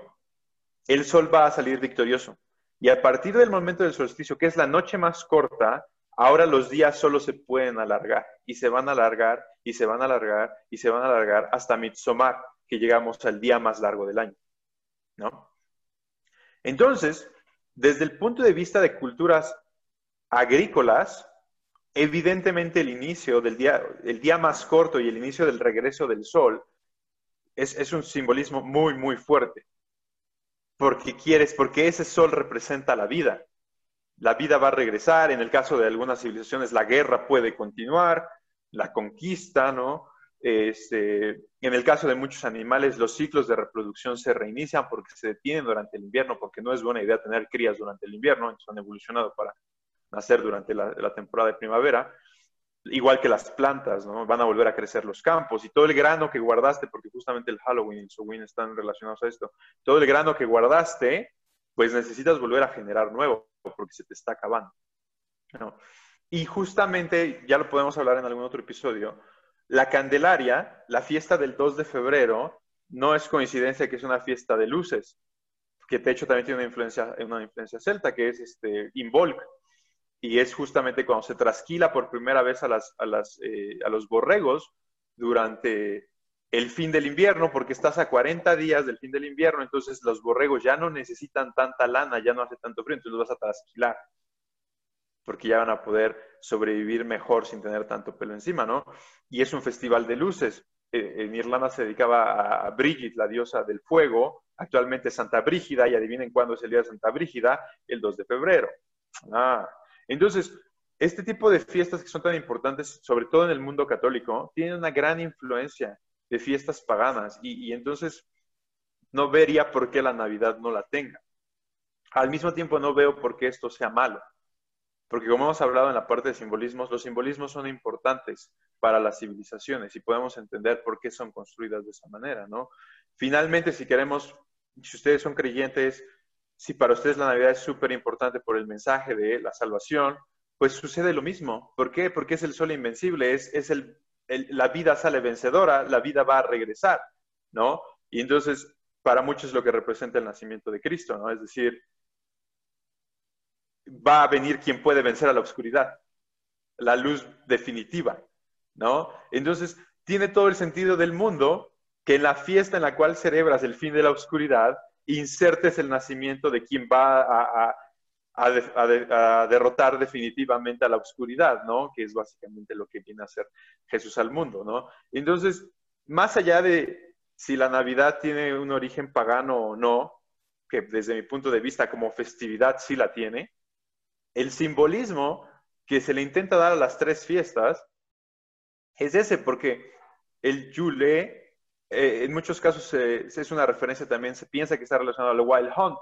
el sol va a salir victorioso. Y a partir del momento del solsticio, que es la noche más corta, ahora los días solo se pueden alargar y se van a alargar y se van a alargar y se van a alargar hasta Midsommar, que llegamos al día más largo del año. ¿no? Entonces, desde el punto de vista de culturas agrícolas, evidentemente el inicio del día, el día más corto y el inicio del regreso del sol es, es un simbolismo muy, muy fuerte porque quieres, porque ese sol representa la vida. La vida va a regresar, en el caso de algunas civilizaciones la guerra puede continuar, la conquista, ¿no? Este, en el caso de muchos animales, los ciclos de reproducción se reinician porque se detienen durante el invierno, porque no es buena idea tener crías durante el invierno, entonces han evolucionado para nacer durante la temporada de primavera igual que las plantas, ¿no? Van a volver a crecer los campos y todo el grano que guardaste, porque justamente el Halloween y el Halloween están relacionados a esto, todo el grano que guardaste, pues necesitas volver a generar nuevo, porque se te está acabando. Y justamente, ya lo podemos hablar en algún otro episodio, la Candelaria, la fiesta del 2 de febrero, no es coincidencia que es una fiesta de luces, que de hecho también tiene una influencia, una influencia celta, que es este, Involk, y es justamente cuando se trasquila por primera vez a, las, a, eh, a los borregos durante el fin del invierno, porque estás a 40 días del fin del invierno, entonces los borregos ya no necesitan tanta lana, ya no hace tanto frío, entonces los vas a trasquilar, porque ya van a poder sobrevivir mejor sin tener tanto pelo encima, ¿no? Y es un festival de luces. Eh, en Irlanda se dedicaba a Brigid, la diosa del fuego, actualmente Santa Brígida, y adivinen cuándo es el día de Santa Brígida, el 2 de febrero. Ah, entonces, este tipo de fiestas que son tan importantes, sobre todo en el mundo católico, tienen una gran influencia de fiestas paganas y, entonces no vería por qué la Navidad no la tenga. Al mismo tiempo no veo por qué esto sea malo, porque como hemos hablado en la parte de simbolismos, los simbolismos son importantes para las civilizaciones y podemos entender por qué son construidas de esa manera, ¿no? Finalmente, si queremos, si ustedes son creyentes, si para ustedes la Navidad es súper importante por el mensaje de la salvación, pues sucede lo mismo. ¿Por qué? Porque es el sol invencible, es, es el, la vida sale vencedora, la vida va a regresar, ¿no? Y entonces, para muchos es lo que representa el nacimiento de Cristo, ¿no? Es decir, va a venir quien puede vencer a la oscuridad, la luz definitiva, ¿no? Entonces, tiene todo el sentido del mundo que en la fiesta en la cual celebras el fin de la oscuridad, insertes el nacimiento de quien va a, derrotar definitivamente a la oscuridad, ¿no? Que es básicamente lo que viene a hacer Jesús al mundo, ¿no? Entonces, más allá de si la Navidad tiene un origen pagano o no, que desde mi punto de vista como festividad sí la tiene, el simbolismo que se le intenta dar a las tres fiestas es ese, porque el Yule, eh, en muchos casos es una referencia también, se piensa que está relacionado al Wild Hunt.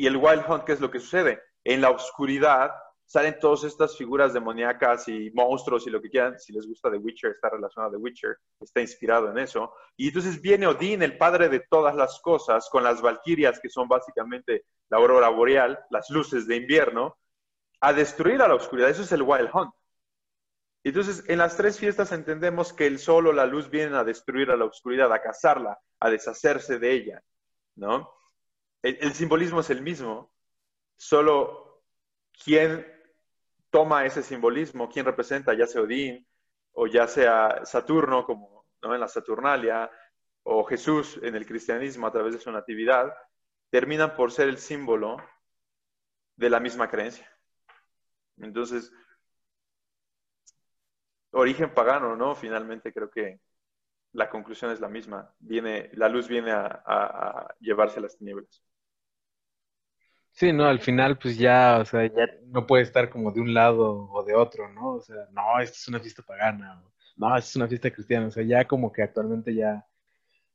Y el Wild Hunt, ¿qué es lo que sucede? En la oscuridad salen todas estas figuras demoníacas y monstruos y lo que quieran. Si les gusta The Witcher, está relacionado a The Witcher, está inspirado en eso. Y entonces viene Odín, el padre de todas las cosas, con las valquirias, que son básicamente la aurora boreal, las luces de invierno, a destruir a la oscuridad. Eso es el Wild Hunt. Entonces, en las tres fiestas entendemos que el sol o la luz vienen a destruir a la oscuridad, a cazarla, a deshacerse de ella, ¿no? El, simbolismo es el mismo, solo quien toma ese simbolismo, quién representa, ya sea Odín o ya sea Saturno, como en la Saturnalia, o Jesús en el cristianismo a través de su natividad, terminan por ser el símbolo de la misma creencia. Entonces, origen pagano, ¿no? Finalmente creo que la conclusión es la misma. Viene, la luz viene a, a llevarse las tinieblas. Sí, no, al final pues ya, o sea, ya no puede estar como de un lado o de otro, ¿no? O sea, no, esta es una fiesta pagana, no, esta es una fiesta cristiana, o sea, ya como que actualmente ya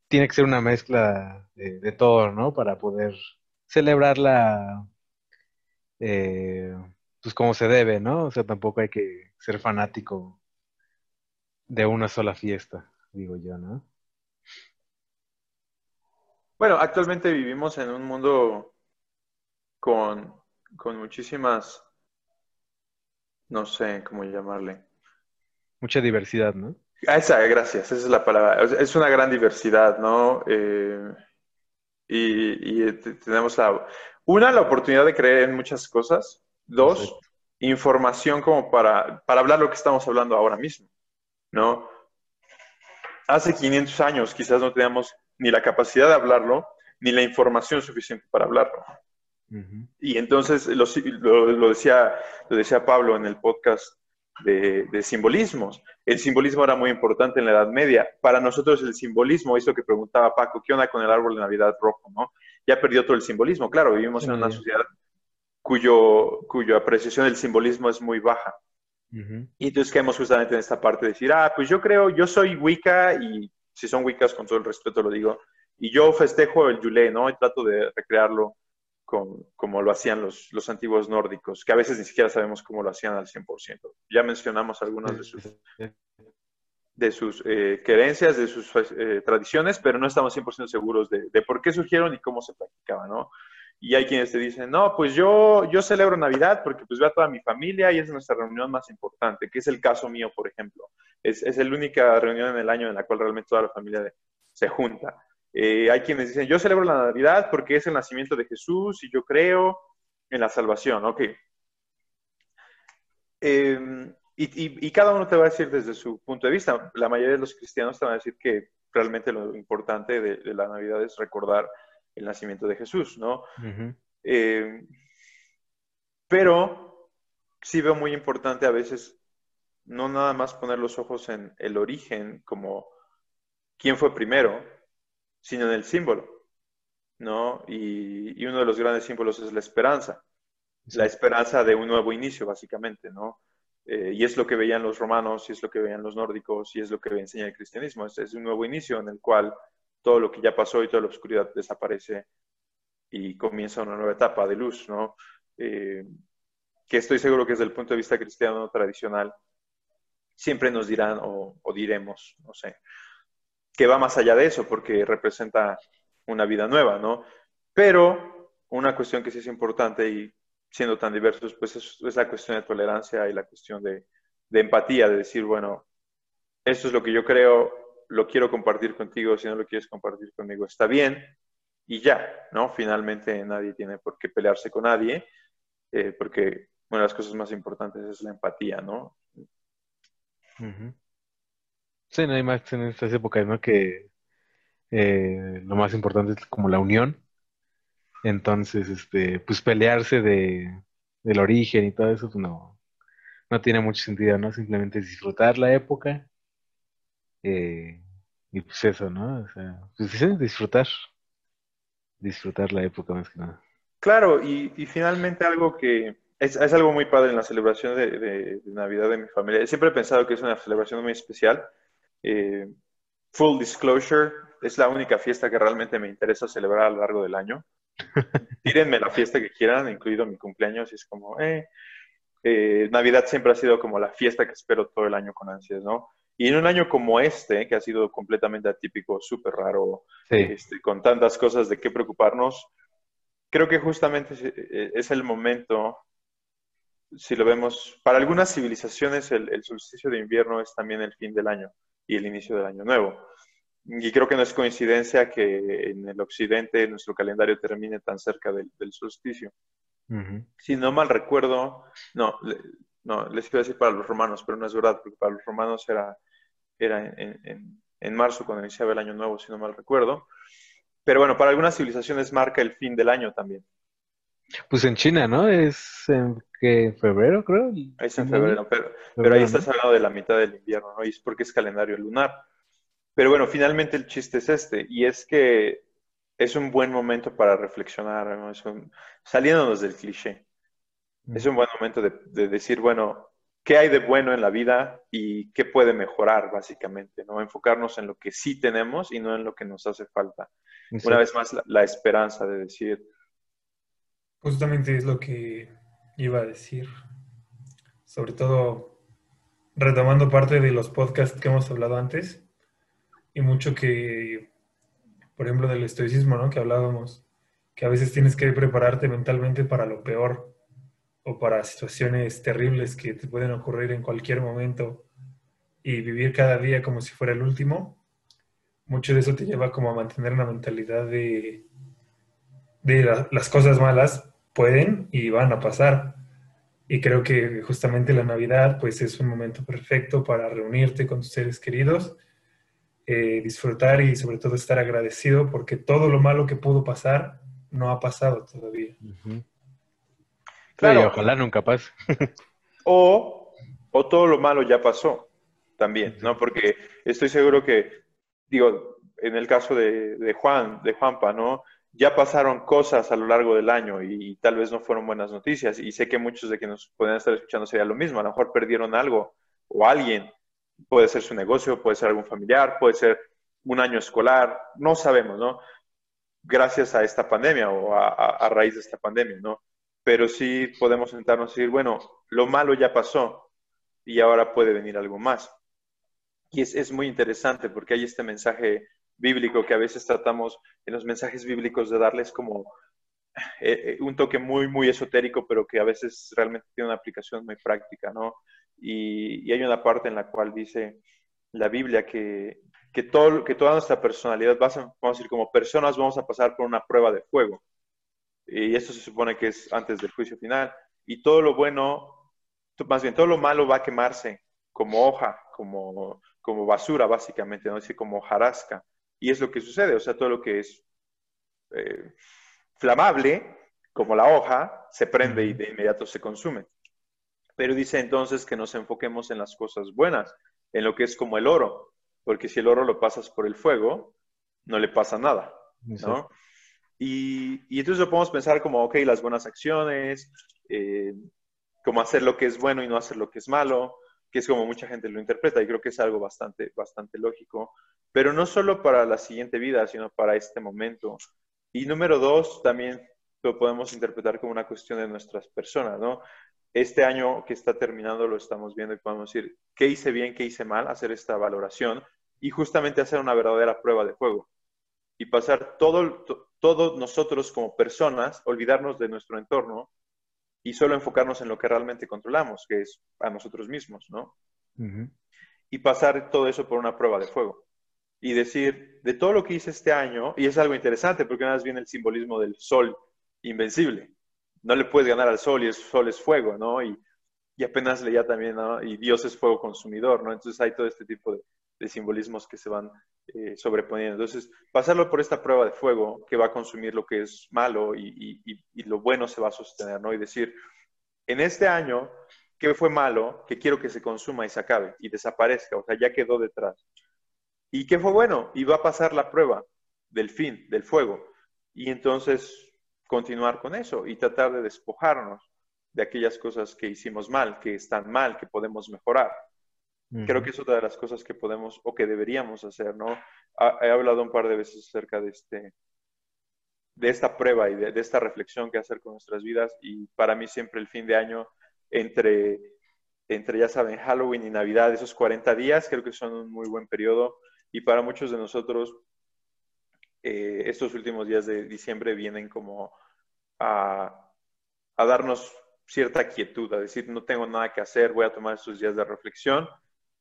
tiene que ser una mezcla de, todo, ¿no? Para poder celebrarla, eh, pues como se debe, ¿no? O sea, tampoco hay que ser fanático de una sola fiesta, digo yo, ¿no? Bueno, actualmente vivimos en un mundo con, con muchísimas, no sé cómo llamarle. Mucha diversidad, ¿no? Ah, esa, gracias, esa es la palabra. Es una gran diversidad, ¿no? Eh, y, y, tenemos la, una, la oportunidad de creer en muchas cosas. Dos, información como para, para hablar lo que estamos hablando ahora mismo, ¿no? Hace 500 años quizás no teníamos ni la capacidad de hablarlo, ni la información suficiente para hablarlo. Y entonces lo, lo, decía, lo decía Pablo en el podcast de, simbolismos. El simbolismo era muy importante en la Edad Media. Para nosotros el simbolismo, eso que preguntaba Paco, ¿qué onda con el árbol de Navidad rojo? ¿no? Ya perdió todo el simbolismo. Claro, vivimos en una sociedad cuyo, cuya apreciación del simbolismo es muy baja. Y entonces caemos justamente en esta parte de decir, ah, pues yo creo, yo soy Wicca y si son Wiccas, con todo el respeto lo digo, y yo festejo el Yule, ¿no? Y trato de recrearlo como lo hacían los, los, antiguos nórdicos, que a veces ni siquiera sabemos cómo lo hacían al 100%. Ya mencionamos algunas de sus, de sus eh, creencias, de sus eh, tradiciones, pero no estamos 100% seguros de, de, por qué surgieron y cómo se practicaban, ¿no? Y hay quienes te dicen, no, pues yo, yo celebro Navidad porque pues veo a toda mi familia y es nuestra reunión más importante, que es el caso mío, por ejemplo. Es, es la única reunión en el año en la cual realmente toda la familia se junta. Eh, hay quienes dicen, yo celebro la Navidad porque es el nacimiento de Jesús y yo creo en la salvación. Ok. Em, y, cada uno te va a decir desde su punto de vista. La mayoría de los cristianos te van a decir que realmente lo importante de, la Navidad es recordar el nacimiento de Jesús, ¿no? Em, pero sí veo muy importante a veces no nada más poner los ojos en el origen como quién fue primero, sino en el símbolo, ¿no? Y, uno de los grandes símbolos es la esperanza, la esperanza de un nuevo inicio, básicamente, ¿no? Eh, y es lo que veían los romanos, y es lo que veían los nórdicos, y es lo que enseña el cristianismo. Es, es un nuevo inicio en el cual todo lo que ya pasó y toda la oscuridad desaparece y comienza una nueva etapa de luz, ¿no? Eh, que estoy seguro que desde el punto de vista cristiano tradicional siempre nos dirán o, o diremos, no sé, que va más allá de eso, porque representa una vida nueva, ¿no? Pero una cuestión que sí es importante y siendo tan diversos, pues es, la cuestión de tolerancia y la cuestión de, empatía, de decir, bueno, esto es lo que yo creo, lo quiero compartir contigo, si no lo quieres compartir conmigo, está bien, y ya, ¿no? Finalmente nadie tiene por qué pelearse con nadie, eh, porque una de las cosas más importantes es la empatía, ¿no? Sí, no hay más en estas épocas, ¿no? Que eh, lo más importante es como la unión. Entonces, este, pues pelearse de, del origen y todo eso, pues no, no tiene mucho sentido, ¿no? Simplemente disfrutar la época. Eh, y pues eso, ¿no? O sea, pues disfrutar. Disfrutar la época más que nada. Claro, y, finalmente algo que es, algo muy padre en la celebración de, de, Navidad de mi familia. Siempre he pensado que es una celebración muy especial Eh, full disclosure, es la única fiesta que realmente me interesa celebrar a lo largo del año. Tírenme la fiesta que quieran, incluido mi cumpleaños, y es como, eh, eh, Navidad siempre ha sido como la fiesta que espero todo el año con ansias, ¿no? Y en un año como este, que ha sido completamente atípico, súper raro, este, con tantas cosas de qué preocuparnos, creo que justamente es el momento, si lo vemos, para algunas civilizaciones el, solsticio de invierno es también el fin del año y el inicio del año nuevo. Y creo que no es coincidencia que en el occidente nuestro calendario termine tan cerca del, solsticio. Si no mal recuerdo, no, no, les quiero decir para los romanos, pero no es verdad, porque para los romanos era, era en, en marzo cuando iniciaba el año nuevo, si no mal recuerdo. Pero bueno, para algunas civilizaciones marca el fin del año también. Pues en China, ¿no? Es en febrero, creo. Es en febrero, pero, pero ahí estás hablando de la mitad del invierno, ¿no? Y es porque es calendario lunar. Pero bueno, finalmente el chiste es este, y es que es un buen momento para reflexionar, ¿no? saliéndonos del cliché. Es un buen momento de, de, decir, bueno, ¿qué hay de bueno en la vida y qué puede mejorar, básicamente? ¿no? Enfocarnos en lo que sí tenemos y no en lo que nos hace falta. Una vez más, la, esperanza de decir. Justamente es lo que iba a decir. Sobre todo retomando parte de los podcasts que hemos hablado antes y mucho que, por ejemplo, del estoicismo, ¿no? Que hablábamos, que a veces tienes que prepararte mentalmente para lo peor o para situaciones terribles que te pueden ocurrir en cualquier momento y vivir cada día como si fuera el último mucho de eso te lleva como a mantener una mentalidad de, de las cosas malas pueden y van a pasar. Y creo que justamente la Navidad pues es un momento perfecto para reunirte con tus seres queridos, eh, disfrutar y sobre todo estar agradecido porque todo lo malo que pudo pasar no ha pasado todavía. Claro, ojalá nunca pase. o, o todo lo malo ya pasó también, ¿no? Porque estoy seguro que digo, en el caso de, Juan, de Juanpa, ¿no? Ya pasaron cosas a lo largo del año y, tal vez no fueron buenas noticias. Y sé que muchos de que nos pueden estar escuchando sería lo mismo. A lo mejor perdieron algo o alguien. Puede ser su negocio, puede ser algún familiar, puede ser un año escolar. No sabemos, ¿no? Gracias a esta pandemia o a, a raíz de esta pandemia, ¿no? Pero sí podemos sentarnos y decir, bueno, lo malo ya pasó y ahora puede venir algo más. Y es, muy interesante porque hay este mensaje bíblico que a veces tratamos en los mensajes bíblicos de darles como eh, eh, un toque muy, muy esotérico, pero que a veces realmente tiene una aplicación muy práctica, ¿no? Y, hay una parte en la cual dice la Biblia que, que, todo, que toda nuestra personalidad, vamos a decir, como personas vamos a pasar por una prueba de fuego. Y esto se supone que es antes del juicio final. Y todo lo bueno, más bien todo lo malo va a quemarse como hoja, como como basura, básicamente, ¿no? Así como jarasca. Y es lo que sucede, o sea, todo lo que es eh, flamable, como la hoja, se prende y de inmediato se consume. Pero dice entonces que nos enfoquemos en las cosas buenas, en lo que es como el oro, porque si el oro lo pasas por el fuego, no le pasa nada, ¿no? Y, y, entonces lo podemos pensar como, ok, las buenas acciones, eh, como hacer lo que es bueno y no hacer lo que es malo, que es como mucha gente lo interpreta y creo que es algo bastante, bastante lógico, pero no solo para la siguiente vida, sino para este momento. Y número dos, también lo podemos interpretar como una cuestión de nuestras personas, ¿no? Este año que está terminando lo estamos viendo y podemos decir, ¿qué hice bien, qué hice mal? Hacer esta valoración y justamente hacer una verdadera prueba de juego y pasar todo, todos nosotros como personas, olvidarnos de nuestro entorno y solo enfocarnos en lo que realmente controlamos, que es a nosotros mismos, ¿no? Y pasar todo eso por una prueba de fuego. Y decir, de todo lo que hice este año, y es algo interesante porque una vez viene el simbolismo del sol invencible. No le puedes ganar al sol y el sol es fuego, ¿no? Y, y apenas leía también, ¿no? Y Dios es fuego consumidor, ¿no? Entonces hay todo este tipo de, de simbolismos que se van eh, sobreponiendo. Entonces, pasarlo por esta prueba de fuego que va a consumir lo que es malo y, lo bueno se va a sostener, ¿no? Y decir, en este año, ¿qué fue malo? Que quiero que se consuma y se acabe y desaparezca, o sea, ya quedó detrás. ¿Y qué fue bueno? Y va a pasar la prueba del fin, del fuego. Y entonces continuar con eso y tratar de despojarnos de aquellas cosas que hicimos mal, que están mal, que podemos mejorar. Creo que es otra de las cosas que podemos o que deberíamos hacer, ¿no? he hablado un par de veces acerca de, este, de esta prueba y de, esta reflexión que hacer con nuestras vidas y para mí siempre el fin de año entre, entre, ya saben, Halloween y Navidad, esos 40 días, creo que son un muy buen periodo y para muchos de nosotros eh, estos últimos días de diciembre vienen como a, a darnos cierta quietud, a decir, no tengo nada que hacer, voy a tomar estos días de reflexión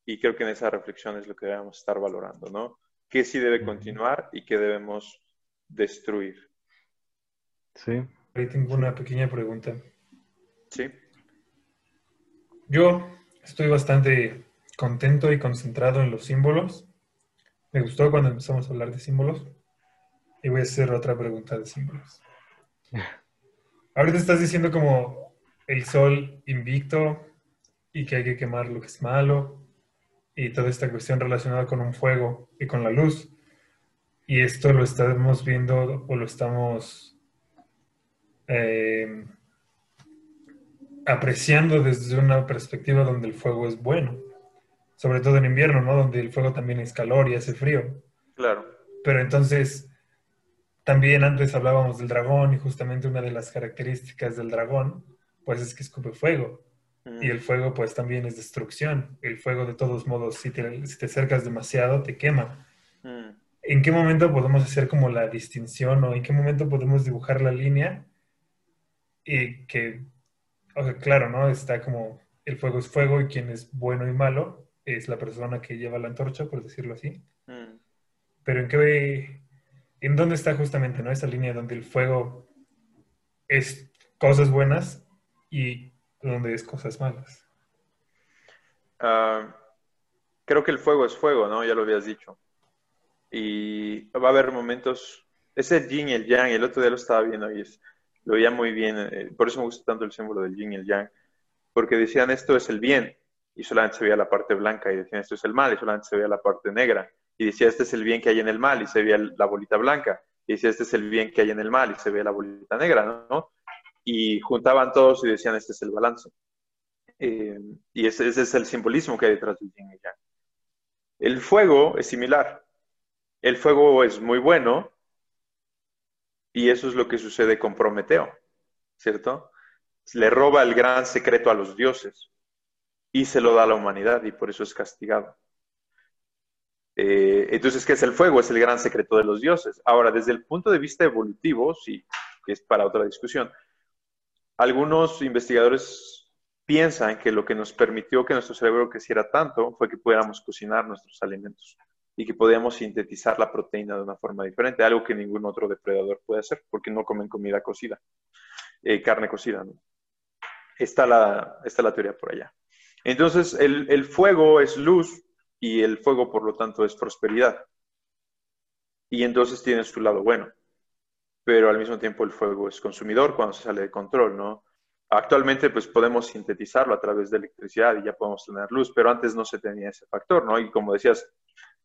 y creo que en esa reflexión es lo que debemos estar valorando, ¿no? ¿Qué sí debe continuar y qué debemos destruir? Sí. Ahí tengo una pequeña pregunta. Sí. Yo estoy bastante contento y concentrado en los símbolos. Me gustó cuando empezamos a hablar de símbolos. Y voy a hacer otra pregunta de símbolos. Ahorita estás diciendo como el sol invicto y que hay que quemar lo que es malo y toda esta cuestión relacionada con un fuego y con la luz. Y esto lo estamos viendo o lo estamos eh, apreciando desde una perspectiva donde el fuego es bueno, sobre todo en invierno, ¿no? Donde el fuego también es calor y hace frío. Claro. Pero entonces, también antes hablábamos del dragón y justamente una de las características del dragón, pues es que escupe fuego. Y el fuego pues también es destrucción. El fuego de todos modos, si te, si te acercas demasiado, te quema. Mm. ¿En qué momento podemos hacer como la distinción o en qué momento podemos dibujar la línea? Y que, claro, ¿no? Está como el fuego es fuego y quien es bueno y malo es la persona que lleva la antorcha, por decirlo así. Mm. Pero en qué, en dónde está justamente, ¿no? Esa línea donde el fuego es cosas buenas y donde es cosas malas. Ah, creo que el fuego es fuego, ¿no? Ya lo habías dicho. Y va a haber momentos, es yin y el yang, el otro día lo estaba viendo y lo veía muy bien, eh, por eso me gusta tanto el símbolo del yin y el yang, porque decían esto es el bien y solamente se veía la parte blanca y decían esto es el mal y solamente se veía la parte negra y decía este es el bien que hay en el mal y se veía la bolita blanca y decía este es el bien que hay en el mal y se veía la bolita negra, ¿no? Y juntaban todos y decían, este es el balance. Eh, y ese, es el simbolismo que hay detrás del yin y yang. El fuego es similar. El fuego es muy bueno y eso es lo que sucede con Prometeo, ¿cierto? Le roba el gran secreto a los dioses y se lo da a la humanidad y por eso es castigado. Eh, entonces, ¿qué es el fuego? Es el gran secreto de los dioses. Ahora, desde el punto de vista evolutivo, sí, que es para otra discusión, algunos investigadores piensan que lo que nos permitió que nuestro cerebro creciera tanto fue que pudiéramos cocinar nuestros alimentos y que podíamos sintetizar la proteína de una forma diferente, algo que ningún otro depredador puede hacer porque no comen comida cocida, eh, carne cocida. Está, la, está la teoría por allá. Entonces, el, el fuego es luz y el fuego, por lo tanto, es prosperidad. Y entonces tiene su lado bueno pero al mismo tiempo el fuego es consumidor cuando se sale de control, ¿no? Actualmente pues podemos sintetizarlo a través de electricidad y ya podemos tener luz, pero antes no se tenía ese factor, ¿no? Y como decías,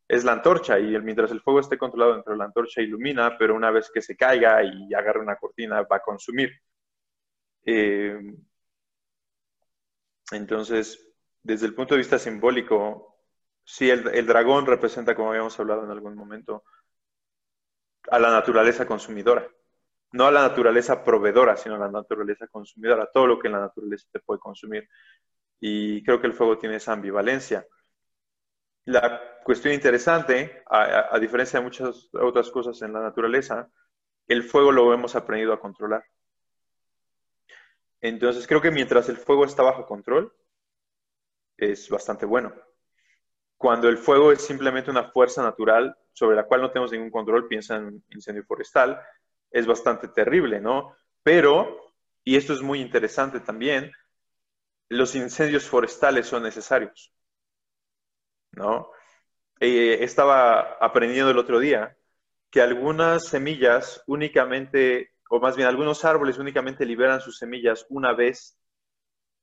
es la antorcha y mientras el fuego esté controlado dentro de la antorcha ilumina, pero una vez que se caiga y agarre una cortina va a consumir. Eh, entonces, desde el punto de vista simbólico, sí, el, el dragón representa, como habíamos hablado en algún momento, a la naturaleza consumidora. No a la naturaleza proveedora, sino a la naturaleza consumidora, todo lo que la naturaleza te puede consumir. Y creo que el fuego tiene esa ambivalencia. La cuestión interesante, a, diferencia de muchas otras cosas en la naturaleza, el fuego lo hemos aprendido a controlar. Entonces creo que mientras el fuego está bajo control, es bastante bueno. Cuando el fuego es simplemente una fuerza natural sobre la cual no tenemos ningún control, piensa en incendio forestal, es bastante terrible, ¿no? Pero, y esto es muy interesante también, los incendios forestales son necesarios, ¿no? Eh, estaba aprendiendo el otro día que algunas semillas únicamente, o más bien algunos árboles únicamente liberan sus semillas una vez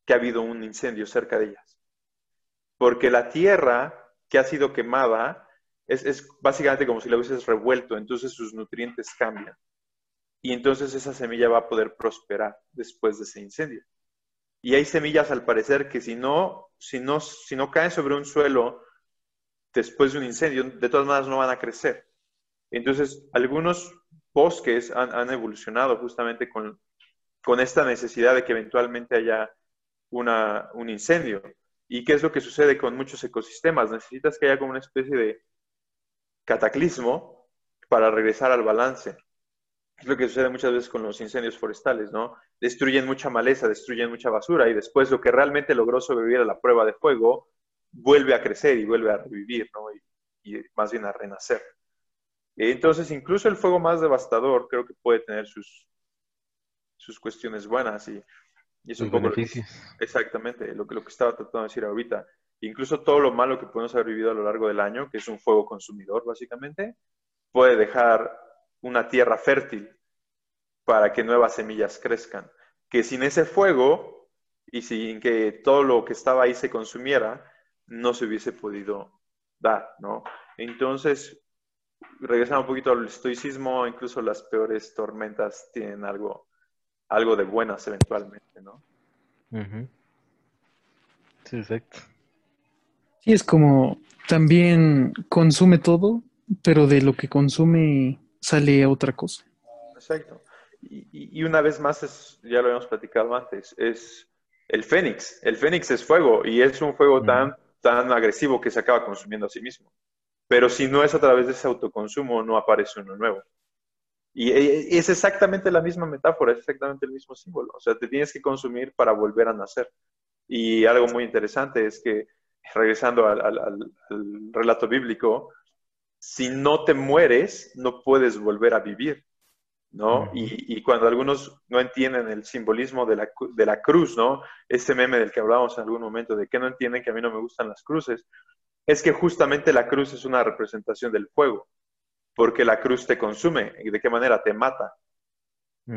que ha habido un incendio cerca de ellas. Porque la tierra ha sido quemada, es, básicamente como si la hubieses revuelto, entonces sus nutrientes cambian. Y entonces esa semilla va a poder prosperar después de ese incendio. Y hay semillas, al parecer, que si no, si no, si no caen sobre un suelo después de un incendio, de todas maneras no van a crecer. Entonces, algunos bosques han, evolucionado justamente con, con, esta necesidad de que eventualmente haya una, un incendio. ¿Y qué es lo que sucede con muchos ecosistemas? Necesitas que haya como una especie de cataclismo para regresar al balance. Es lo que sucede muchas veces con los incendios forestales, ¿no? Destruyen mucha maleza, destruyen mucha basura y después lo que realmente logró sobrevivir a la prueba de fuego vuelve a crecer y vuelve a revivir, ¿no? Y, y más bien a renacer. Entonces, incluso el fuego más devastador creo que puede tener sus, sus cuestiones buenas y, y es un poco... exactamente, lo que, lo que estaba tratando de decir ahorita. Incluso todo lo malo que podemos haber vivido a lo largo del año, que es un fuego consumidor básicamente, puede dejar una tierra fértil para que nuevas semillas crezcan. Que sin ese fuego y sin que todo lo que estaba ahí se consumiera, no se hubiese podido dar, ¿no? Entonces, regresando un poquito al estoicismo, incluso las peores tormentas tienen algo, algo de buenas eventualmente, ¿no? Sí, exacto. Sí, es como también consume todo, pero de lo que consume sale otra cosa. Exacto. Y, una vez más, es, ya lo habíamos platicado antes, es el fénix. El fénix es fuego y es un fuego tan, tan agresivo que se acaba consumiendo a sí mismo. Pero si no es a través de ese autoconsumo, no aparece uno nuevo. Y es exactamente la misma metáfora, es exactamente el mismo símbolo. O sea, te tienes que consumir para volver a nacer. Y algo muy interesante es que, regresando al, relato bíblico, si no te mueres, no puedes volver a vivir. ¿no? Y, cuando algunos no entienden el simbolismo de la, de la, cruz, ¿no? Ese meme del que hablábamos en algún momento, de que no entienden que a mí no me gustan las cruces, es que justamente la cruz es una representación del fuego, porque la cruz te consume. ¿Y de qué manera? Te mata.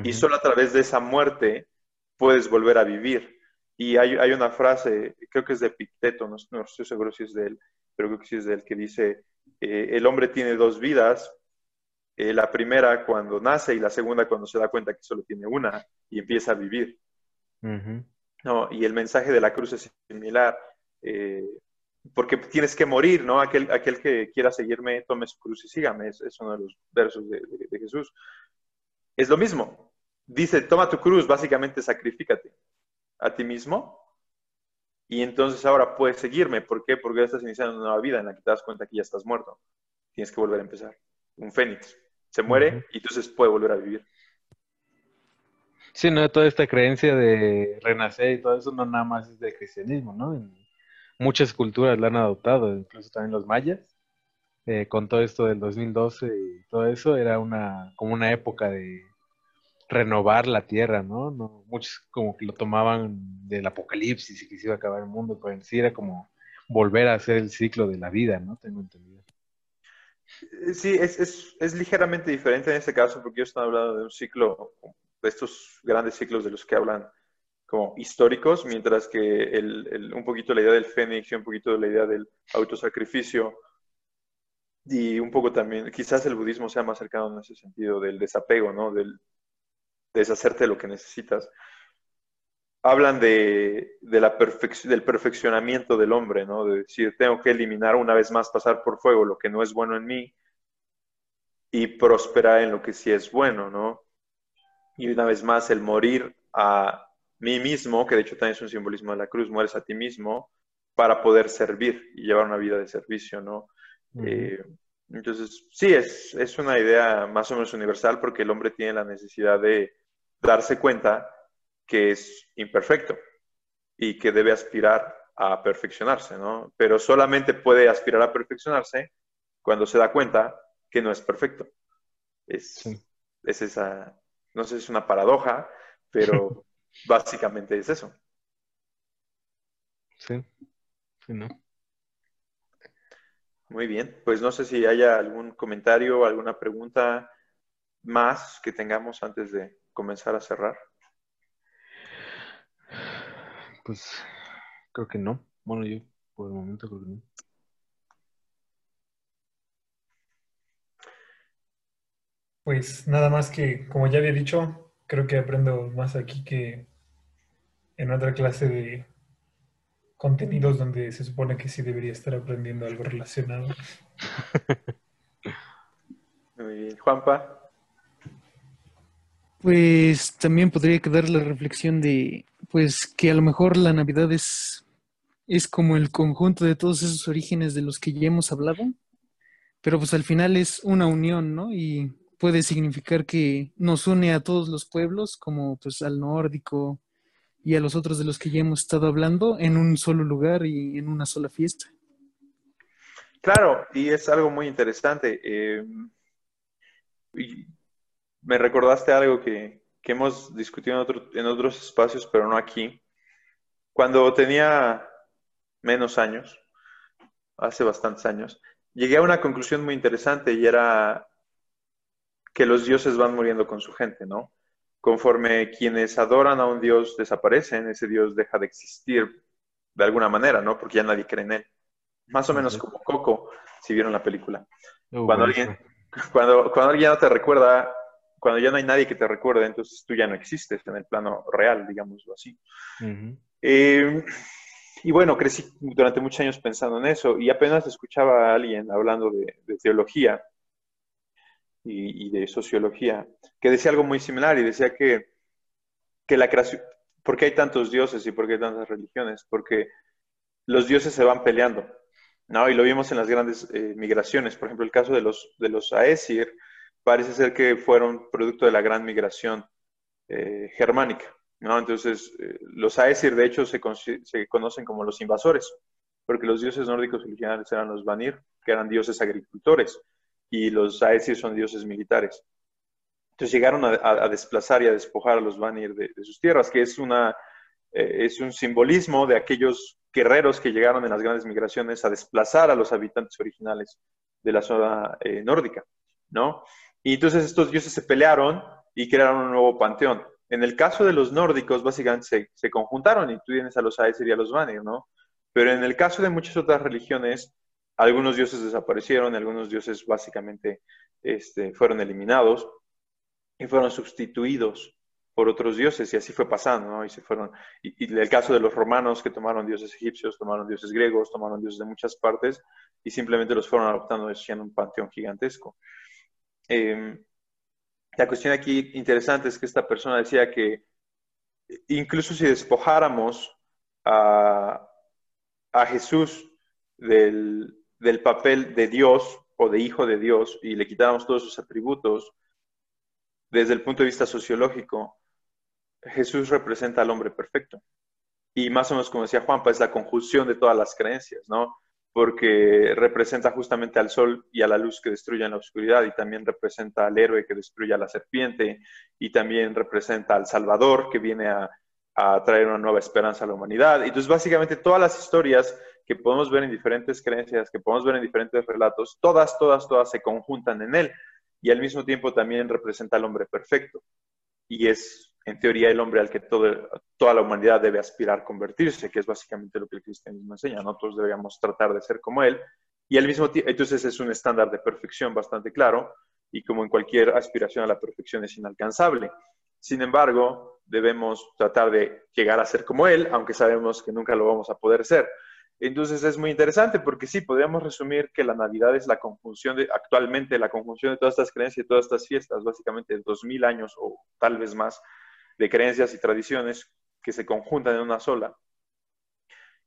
Y solo a través de esa muerte puedes volver a vivir. Y hay, una frase, creo que es de Picteto, no, estoy seguro si es de él, pero creo que sí es de él, que dice, eh, el hombre tiene dos vidas, eh, la primera cuando nace y la segunda cuando se da cuenta que solo tiene una y empieza a vivir. no, y el mensaje de la cruz es similar. Eh, porque tienes que morir, ¿no? Aquel, aquel que quiera seguirme, tome su cruz y sígame, es, uno de los versos de, Jesús. Es lo mismo. Dice, toma tu cruz, básicamente sacrifícate a ti mismo y entonces ahora puedes seguirme. ¿Por qué? Porque ya estás iniciando una nueva vida en la que te das cuenta que ya estás muerto. Tienes que volver a empezar. Un fénix se muere y entonces puede volver a vivir. Sí, no, toda esta creencia de renacer y todo eso no nada más es de cristianismo, ¿no? Muchas culturas la han adoptado, incluso también los mayas. Eh, con todo esto del 2012 y todo eso, era una como una época de renovar la tierra, ¿no? muchos como que lo tomaban del apocalipsis y que se iba a acabar el mundo, pero en sí era como volver a hacer el ciclo de la vida, ¿no? Tengo entendido. Eh, sí, es, es, es ligeramente diferente en este caso porque ellos están hablando de un ciclo, de estos grandes ciclos de los que hablan como históricos, mientras que un poquito la idea del fénix y un poquito la idea del autosacrificio y un poco también, quizás el budismo sea más cercano en ese sentido del desapego, ¿no? Del deshacerte de lo que necesitas. Hablan de, de la del perfeccionamiento del hombre, ¿no? De decir, tengo que eliminar una vez más, pasar por fuego lo que no es bueno en mí y prosperar en lo que sí es bueno, ¿no? Y una vez más, el morir a mí mismo, que de hecho también es un simbolismo de la cruz, mueres a ti mismo para poder servir y llevar una vida de servicio, ¿no? Eh, entonces, sí, es, es una idea más o menos universal porque el hombre tiene la necesidad de darse cuenta que es imperfecto y que debe aspirar a perfeccionarse, ¿no? Pero solamente puede aspirar a perfeccionarse cuando se da cuenta que no es perfecto. Es, es esa, no sé si es una paradoja, pero Básicamente es eso. Sí, sí, ¿no? Muy bien, pues no sé si haya algún comentario o alguna pregunta más que tengamos antes de comenzar a cerrar. Pues creo que no. Bueno, yo por el momento creo que no. Pues nada más que, como ya había dicho, creo que aprendo más aquí que en otra clase de contenidos donde se supone que sí debería estar aprendiendo algo relacionado. Muy bien. Juanpa. Pues también podría quedar la reflexión de, pues que a lo mejor la Navidad es, es como el conjunto de todos esos orígenes de los que ya hemos hablado, pero pues al final es una unión, ¿no? Y puede significar que nos une a todos los pueblos, como pues al nórdico y a los otros de los que ya hemos estado hablando, en un solo lugar y en una sola fiesta. Claro, y es algo muy interesante. Eh, me recordaste algo que, hemos discutido en, en otros espacios, pero no aquí. Cuando tenía menos años, hace bastantes años, llegué a una conclusión muy interesante y era que los dioses van muriendo con su gente, ¿no? Conforme quienes adoran a un dios desaparecen, ese dios deja de existir de alguna manera, ¿no? Porque ya nadie cree en él. Más o menos como Coco, si vieron la película. Cuando, alguien, cuando, cuando alguien no te recuerda, cuando ya no hay nadie que te recuerde, entonces tú ya no existes en el plano real, digámoslo así. Eh, y bueno, crecí durante muchos años pensando en eso y apenas escuchaba a alguien hablando de, teología y, de sociología que decía algo muy similar y decía que, que la creación, ¿por qué hay tantos dioses y por qué hay tantas religiones? Porque los dioses se van peleando, ¿no? Y lo vimos en las grandes eh, migraciones, por ejemplo, el caso de los, de los Aesir, parece ser que fueron producto de la gran migración eh, germánica. ¿no? Entonces, eh, los Aesir, de hecho, se, se, conocen como los invasores, porque los dioses nórdicos originales eran los Vanir, que eran dioses agricultores, y los Aesir son dioses militares. Entonces llegaron a, desplazar y a despojar a los Vanir de, sus tierras, que es, una, eh, es un simbolismo de aquellos guerreros que llegaron en las grandes migraciones a desplazar a los habitantes originales de la zona nórdica, ¿no? Y entonces estos dioses se pelearon y crearon un nuevo panteón. En el caso de los nórdicos, básicamente se, conjuntaron y tú tienes a los Aesir y a los Vanir, ¿no? Pero en el caso de muchas otras religiones, algunos dioses desaparecieron, algunos dioses básicamente este, fueron eliminados y fueron sustituidos por otros dioses y así fue pasando, ¿no? Y se fueron, y, el caso de los romanos que tomaron dioses egipcios, tomaron dioses griegos, tomaron dioses de muchas partes y simplemente los fueron adoptando en un panteón gigantesco. Em, la cuestión aquí interesante es que esta persona decía que incluso si despojáramos a, Jesús del, del, papel de Dios o de hijo de Dios y le quitáramos todos sus atributos, desde el punto de vista sociológico, Jesús representa al hombre perfecto. Y más o menos como decía Juanpa, es la conjunción de todas las creencias, ¿no? porque representa justamente al sol y a la luz que destruyen la oscuridad y también representa al héroe que destruye a la serpiente y también representa al Salvador que viene a, traer una nueva esperanza a la humanidad. Y entonces básicamente todas las historias que podemos ver en diferentes creencias, que podemos ver en diferentes relatos, todas, todas, todas se conjuntan en él y al mismo tiempo también representa al hombre perfecto. Y es en teoría el hombre al que toda la humanidad debe aspirar a convertirse, que es básicamente lo que el cristianismo enseña. Nosotros deberíamos tratar de ser como él. Y al mismo tiempo, entonces es un estándar de perfección bastante claro y como en cualquier aspiración a la perfección es inalcanzable. Sin embargo, debemos tratar de llegar a ser como él, aunque sabemos que nunca lo vamos a poder ser. Entonces es muy interesante porque sí, podríamos resumir que la Navidad es la conjunción de, actualmente, la conjunción de todas estas creencias y todas estas fiestas, básicamente dos mil años o tal vez más, de creencias y tradiciones que se conjuntan en una sola.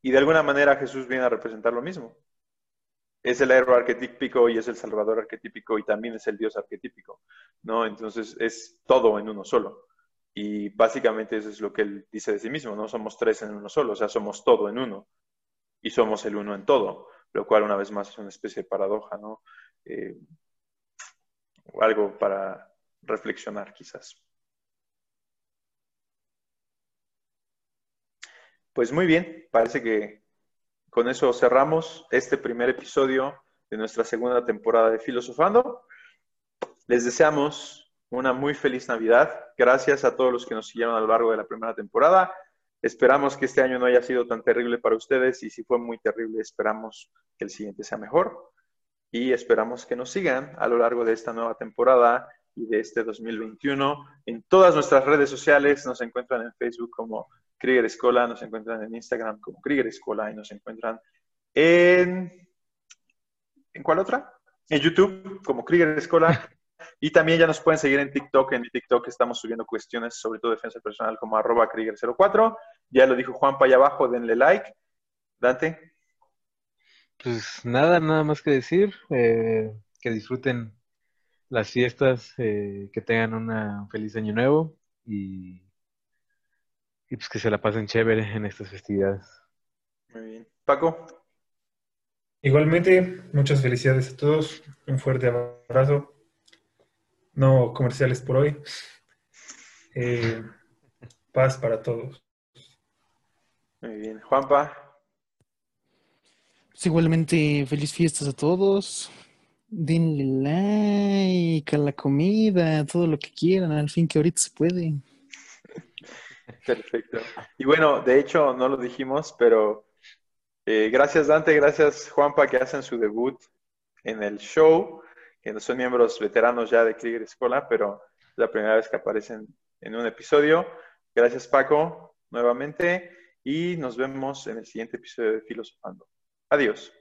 Y de alguna manera Jesús viene a representar lo mismo. Es el héroe arquetípico y es el salvador arquetípico y también es el Dios arquetípico, ¿no? Entonces es todo en uno solo. Y básicamente eso es lo que él dice de sí mismo, no somos tres en uno solo, o sea, somos todo en uno y somos el uno en todo, lo cual una vez más es una especie de paradoja, ¿no? Eh, algo para reflexionar quizás. Pues muy bien, parece que con eso cerramos este primer episodio de nuestra segunda temporada de Filosofando. Les deseamos una muy feliz Navidad. Gracias a todos los que nos siguieron a lo largo de la primera temporada. Esperamos que este año no haya sido tan terrible para ustedes y si fue muy terrible, esperamos que el siguiente sea mejor. Y esperamos que nos sigan a lo largo de esta nueva temporada y de este 2021. En todas nuestras redes sociales nos encuentran en Facebook como Krieger Escola, nos encuentran en Instagram como Krieger Escola y nos encuentran en... ¿En cuál otra? En YouTube como Krieger Escola. Y también ya nos pueden seguir en TikTok. En TikTok estamos subiendo cuestiones, sobre todo defensa personal, como arroba Krieger04. Ya lo dijo Juanpa allá abajo, denle like. Dante. Pues nada, nada más que decir. Eh, que disfruten las fiestas, eh, que tengan un feliz año nuevo y, y pues que se la pasen chévere en estas festividades. Muy bien. Paco. Igualmente, muchas felicidades a todos. Un fuerte abrazo. No comerciales por hoy. Eh, paz para todos. Muy bien. Juanpa. Pues igualmente, feliz fiestas a todos. Denle like a la comida, todo lo que quieran, al fin que ahorita se puede. Perfecto. Y bueno, de hecho, no lo dijimos, pero eh, gracias Dante, gracias Juanpa que hacen su debut en el show, que no son miembros veteranos ya de Krieger Escola, pero es la primera vez que aparecen en un episodio. Gracias Paco, nuevamente, y nos vemos en el siguiente episodio de Filosofando. Adiós.